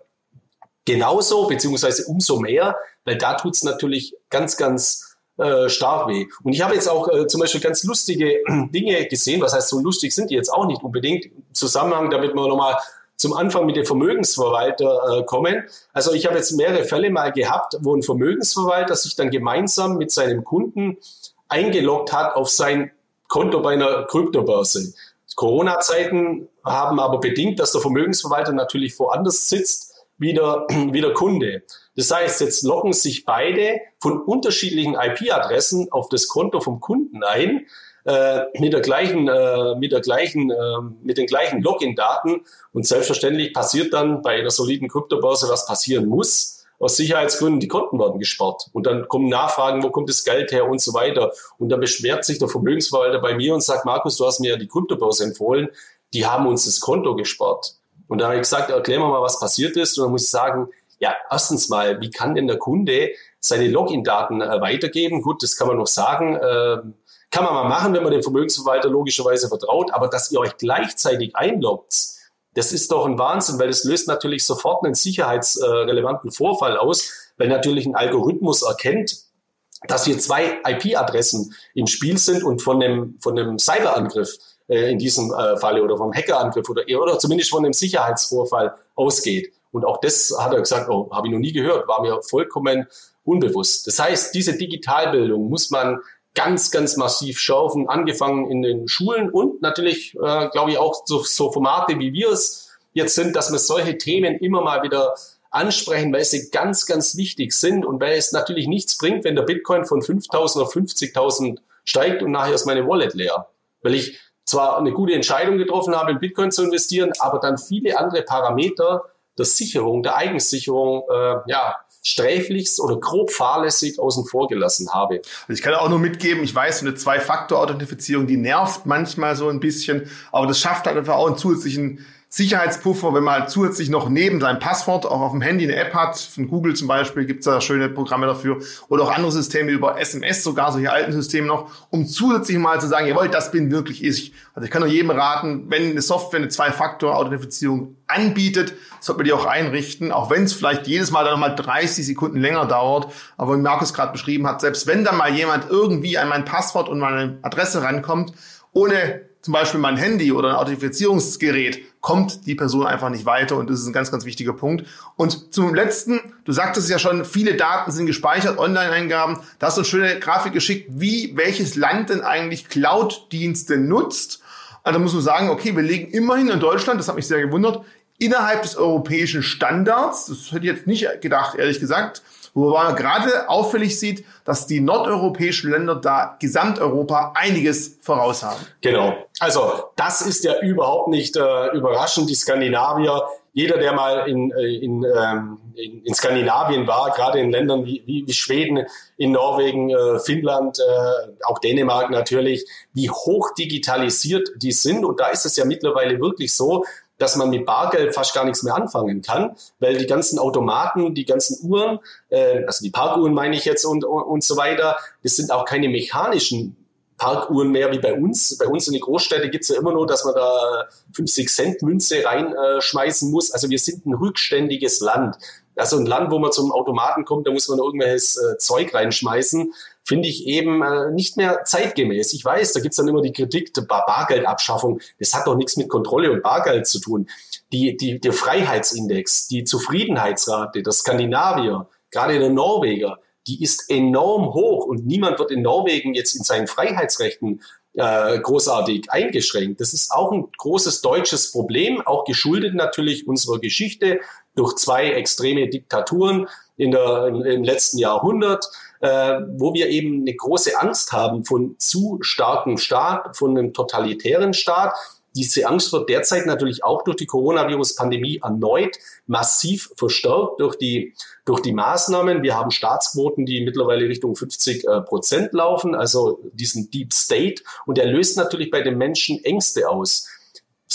genauso, beziehungsweise umso mehr, weil da tut's natürlich ganz, ganz äh, stark weh. Und ich habe jetzt auch äh, zum Beispiel ganz lustige [clears throat] Dinge gesehen, was heißt so lustig sind die jetzt auch nicht unbedingt, im Zusammenhang, damit wir nochmal zum Anfang mit dem Vermögensverwalter äh, kommen. Also ich habe jetzt mehrere Fälle mal gehabt, wo ein Vermögensverwalter sich dann gemeinsam mit seinem Kunden eingeloggt hat auf sein Konto bei einer Kryptobörse. Corona-Zeiten haben aber bedingt, dass der Vermögensverwalter natürlich woanders sitzt wieder, [clears throat] wieder Kunde. Das heißt, jetzt loggen sich beide von unterschiedlichen IP-Adressen auf das Konto vom Kunden ein, äh, mit der gleichen, äh, mit der gleichen, äh, mit den gleichen Login-Daten. Und selbstverständlich passiert dann bei einer soliden Kryptobörse, was passieren muss. Aus Sicherheitsgründen, die Konten werden gespart. Und dann kommen Nachfragen, wo kommt das Geld her und so weiter. Und dann beschwert sich der Vermögensverwalter bei mir und sagt, Markus, du hast mir ja die Kryptobörse empfohlen. Die haben uns das Konto gespart. Und da habe ich gesagt, erklär mir mal, was passiert ist. Und dann muss ich sagen, ja, erstens mal, wie kann denn der Kunde seine Login-Daten äh, weitergeben? Gut, das kann man noch sagen. Äh, kann man mal machen, wenn man dem Vermögensverwalter logischerweise vertraut. Aber dass ihr euch gleichzeitig einloggt, das ist doch ein Wahnsinn, weil das löst natürlich sofort einen sicherheitsrelevanten Vorfall aus, weil natürlich ein Algorithmus erkennt, dass hier zwei IP-Adressen im Spiel sind und von einem, von einem Cyberangriff äh, in diesem äh, Falle oder vom Hackerangriff oder, oder zumindest von einem Sicherheitsvorfall ausgeht. Und auch das hat er gesagt, oh, habe ich noch nie gehört, war mir vollkommen unbewusst. Das heißt, diese Digitalbildung muss man ganz, ganz massiv schärfen, angefangen in den Schulen und natürlich, äh, glaube ich, auch so, so Formate, wie wir es jetzt sind, dass wir solche Themen immer mal wieder ansprechen, weil sie ganz, ganz wichtig sind und weil es natürlich nichts bringt, wenn der Bitcoin von 5.000 auf 50.000 steigt und nachher ist meine Wallet leer. Weil ich zwar eine gute Entscheidung getroffen habe, in Bitcoin zu investieren, aber dann viele andere Parameter der Sicherung, der Eigensicherung, äh, ja, sträflichst oder grob fahrlässig außen vor gelassen habe. Also ich kann auch nur mitgeben, ich weiß, eine Zwei-Faktor-Authentifizierung, die nervt manchmal so ein bisschen, aber das schafft halt einfach auch einen zusätzlichen Sicherheitspuffer, wenn man halt zusätzlich noch neben seinem Passwort auch auf dem Handy eine App hat, von Google zum Beispiel gibt's da schöne Programme dafür, oder auch andere Systeme über SMS, sogar solche alten Systeme noch, um zusätzlich mal zu sagen, jawohl, das bin wirklich ich. Also ich kann nur jedem raten, wenn eine Software eine Zwei-Faktor-Authentifizierung anbietet, sollte man die auch einrichten, auch wenn es vielleicht jedes Mal dann nochmal 30 Sekunden länger dauert. Aber wie Markus gerade beschrieben hat, selbst wenn dann mal jemand irgendwie an mein Passwort und meine Adresse rankommt, ohne zum Beispiel mein Handy oder ein Authentifizierungsgerät, kommt die Person einfach nicht weiter und das ist ein ganz, ganz wichtiger Punkt. Und zum letzten, du sagtest ja schon, viele Daten sind gespeichert, Online-Eingaben. Da hast du eine schöne Grafik geschickt, wie welches Land denn eigentlich Cloud-Dienste nutzt. Also muss man sagen, okay, wir legen immerhin in Deutschland, das hat mich sehr gewundert, innerhalb des europäischen Standards, das hätte ich jetzt nicht gedacht, ehrlich gesagt, wo man gerade auffällig sieht, dass die nordeuropäischen Länder da Gesamteuropa einiges voraus haben. Genau. Also das ist ja überhaupt nicht äh, überraschend. Die Skandinavier, jeder, der mal in, äh, in, ähm, in, in Skandinavien war, gerade in Ländern wie, wie, Schweden, in Norwegen, äh, Finnland, äh, auch Dänemark natürlich, wie hoch digitalisiert die sind. Und da ist es ja mittlerweile wirklich so, dass man mit Bargeld fast gar nichts mehr anfangen kann, weil die ganzen Automaten, die ganzen Uhren, äh, also die Parkuhren meine ich jetzt und, und so weiter, das sind auch keine mechanischen Parkuhren mehr wie bei uns. Bei uns in den Großstädten gibt es ja immer nur, dass man da 50 Cent Münze reinschmeißen äh, muss. Also wir sind ein rückständiges Land. Also ein Land, wo man zum Automaten kommt, da muss man irgendwelches äh, Zeug reinschmeißen finde ich eben äh, nicht mehr zeitgemäß. Ich weiß, da gibt's dann immer die Kritik der Bar Bargeldabschaffung. Das hat doch nichts mit Kontrolle und Bargeld zu tun. Die, die, der Freiheitsindex, die Zufriedenheitsrate der Skandinavier, gerade der Norweger, die ist enorm hoch und niemand wird in Norwegen jetzt in seinen Freiheitsrechten äh, großartig eingeschränkt. Das ist auch ein großes deutsches Problem, auch geschuldet natürlich unserer Geschichte durch zwei extreme Diktaturen in der, im letzten Jahrhundert, äh, wo wir eben eine große Angst haben von zu starkem Staat, von einem totalitären Staat. Diese Angst wird derzeit natürlich auch durch die Coronavirus-Pandemie erneut massiv verstärkt durch die, durch die Maßnahmen. Wir haben Staatsquoten, die mittlerweile Richtung 50 äh, Prozent laufen, also diesen Deep State. Und er löst natürlich bei den Menschen Ängste aus.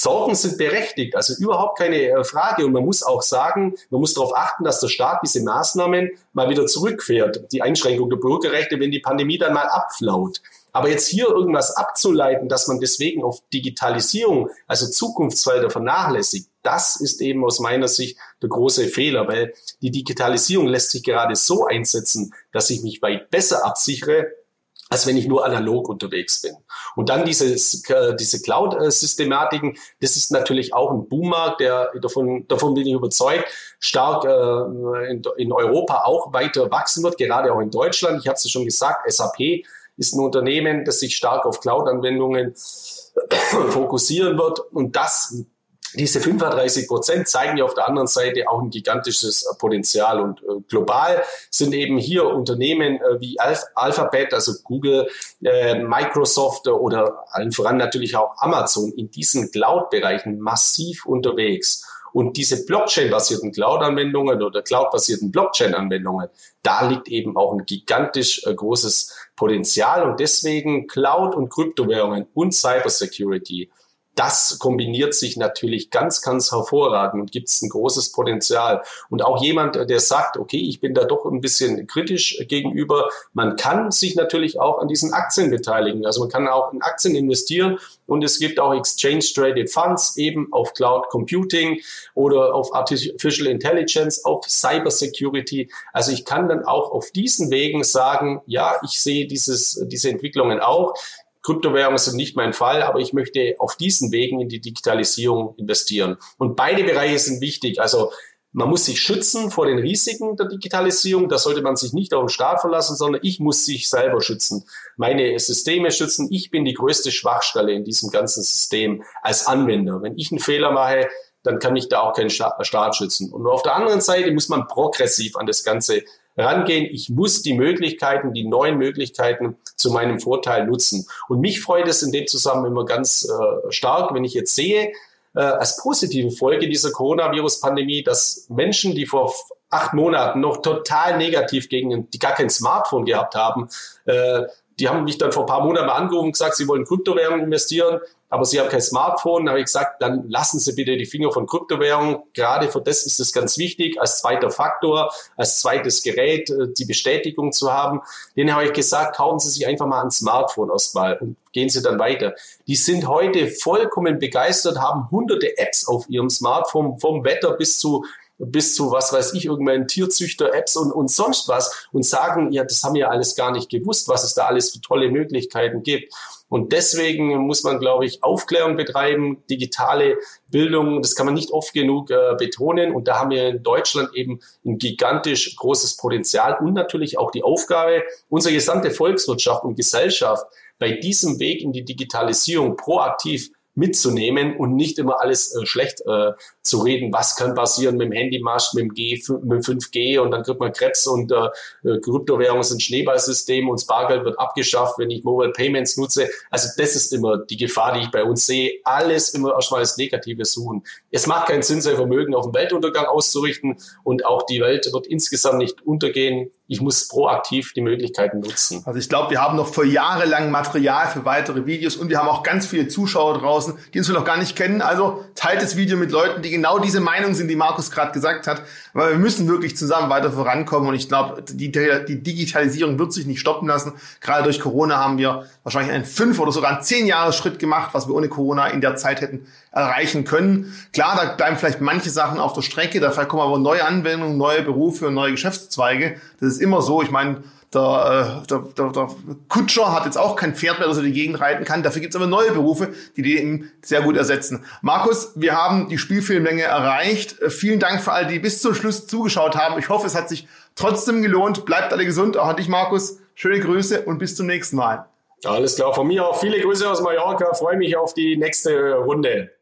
Sorgen sind berechtigt, also überhaupt keine äh, Frage. Und man muss auch sagen, man muss darauf achten, dass der Staat diese Maßnahmen mal wieder zurückfährt, die Einschränkung der Bürgerrechte, wenn die Pandemie dann mal abflaut. Aber jetzt hier irgendwas abzuleiten, dass man deswegen auf Digitalisierung, also Zukunftsfelder vernachlässigt, das ist eben aus meiner Sicht der große Fehler, weil die Digitalisierung lässt sich gerade so einsetzen, dass ich mich weit besser absichere als wenn ich nur analog unterwegs bin. Und dann dieses, äh, diese Cloud-Systematiken, das ist natürlich auch ein Boommarkt, der davon, davon bin ich überzeugt, stark äh, in, in Europa auch weiter wachsen wird, gerade auch in Deutschland. Ich habe es schon gesagt, SAP ist ein Unternehmen, das sich stark auf Cloud-Anwendungen [coughs] fokussieren wird. Und das diese 35 Prozent zeigen ja auf der anderen Seite auch ein gigantisches Potenzial. Und äh, global sind eben hier Unternehmen äh, wie Alph Alphabet, also Google, äh, Microsoft oder allen voran natürlich auch Amazon in diesen Cloud-Bereichen massiv unterwegs. Und diese Blockchain-basierten Cloud-Anwendungen oder Cloud-basierten Blockchain-Anwendungen, da liegt eben auch ein gigantisch äh, großes Potenzial. Und deswegen Cloud und Kryptowährungen und Cybersecurity das kombiniert sich natürlich ganz, ganz hervorragend und gibt es ein großes Potenzial. Und auch jemand, der sagt, okay, ich bin da doch ein bisschen kritisch gegenüber, man kann sich natürlich auch an diesen Aktien beteiligen. Also man kann auch in Aktien investieren und es gibt auch Exchange Traded Funds eben auf Cloud Computing oder auf Artificial Intelligence, auf Cyber Security. Also ich kann dann auch auf diesen Wegen sagen, ja, ich sehe dieses, diese Entwicklungen auch. Kryptowährungen sind nicht mein Fall, aber ich möchte auf diesen Wegen in die Digitalisierung investieren. Und beide Bereiche sind wichtig. Also man muss sich schützen vor den Risiken der Digitalisierung. Da sollte man sich nicht auf den Staat verlassen, sondern ich muss sich selber schützen, meine Systeme schützen. Ich bin die größte Schwachstelle in diesem ganzen System als Anwender. Wenn ich einen Fehler mache, dann kann mich da auch kein Staat schützen. Und auf der anderen Seite muss man progressiv an das Ganze rangehen. Ich muss die Möglichkeiten, die neuen Möglichkeiten zu meinem Vorteil nutzen. Und mich freut es in dem Zusammenhang immer ganz äh, stark, wenn ich jetzt sehe, äh, als positive Folge dieser Coronavirus-Pandemie, dass Menschen, die vor acht Monaten noch total negativ gegen die gar kein Smartphone gehabt haben, äh, die haben mich dann vor ein paar Monaten angerufen und gesagt, sie wollen Kryptowährungen investieren aber Sie haben kein Smartphone. Da habe ich gesagt, dann lassen Sie bitte die Finger von Kryptowährungen. Gerade für das ist es ganz wichtig, als zweiter Faktor, als zweites Gerät äh, die Bestätigung zu haben. Den habe ich gesagt, kaufen Sie sich einfach mal ein Smartphone erstmal und gehen Sie dann weiter. Die sind heute vollkommen begeistert, haben hunderte Apps auf ihrem Smartphone, vom Wetter bis zu bis zu, was weiß ich, irgendwelchen Tierzüchter-Apps und, und sonst was und sagen, ja, das haben wir alles gar nicht gewusst, was es da alles für tolle Möglichkeiten gibt. Und deswegen muss man, glaube ich, Aufklärung betreiben, digitale Bildung, das kann man nicht oft genug äh, betonen. Und da haben wir in Deutschland eben ein gigantisch großes Potenzial und natürlich auch die Aufgabe, unsere gesamte Volkswirtschaft und Gesellschaft bei diesem Weg in die Digitalisierung proaktiv mitzunehmen und nicht immer alles äh, schlecht äh, zu reden. Was kann passieren mit dem Handymast, mit dem, G, mit dem 5G und dann kriegt man Krebs und äh, äh, Kryptowährungen sind Schneeballsystem und Spargeld wird abgeschafft, wenn ich Mobile Payments nutze. Also das ist immer die Gefahr, die ich bei uns sehe. Alles immer erstmal als Negative suchen. Es macht keinen Sinn, sein Vermögen auf den Weltuntergang auszurichten und auch die Welt wird insgesamt nicht untergehen. Ich muss proaktiv die Möglichkeiten nutzen. Also ich glaube, wir haben noch vor Jahre lang Material für weitere Videos und wir haben auch ganz viele Zuschauer draußen, die uns noch gar nicht kennen. Also teilt das Video mit Leuten, die genau diese Meinung sind, die Markus gerade gesagt hat. Aber wir müssen wirklich zusammen weiter vorankommen und ich glaube, die, die Digitalisierung wird sich nicht stoppen lassen. Gerade durch Corona haben wir wahrscheinlich einen fünf oder sogar einen zehn Jahres Schritt gemacht, was wir ohne Corona in der Zeit hätten erreichen können. Klar, da bleiben vielleicht manche Sachen auf der Strecke, dafür kommen aber neue Anwendungen, neue Berufe und neue Geschäftszweige. Das ist immer so. Ich meine, der, äh, der, der, der Kutscher hat jetzt auch kein Pferd mehr, das er die Gegend reiten kann. Dafür gibt es aber neue Berufe, die den sehr gut ersetzen. Markus, wir haben die Spielfilmlänge erreicht. Äh, vielen Dank für all die bis zum Schluss zugeschaut haben. Ich hoffe, es hat sich trotzdem gelohnt. Bleibt alle gesund. Auch an dich, Markus. Schöne Grüße und bis zum nächsten Mal. Alles klar. Von mir auch viele Grüße aus Mallorca. Freue mich auf die nächste Runde.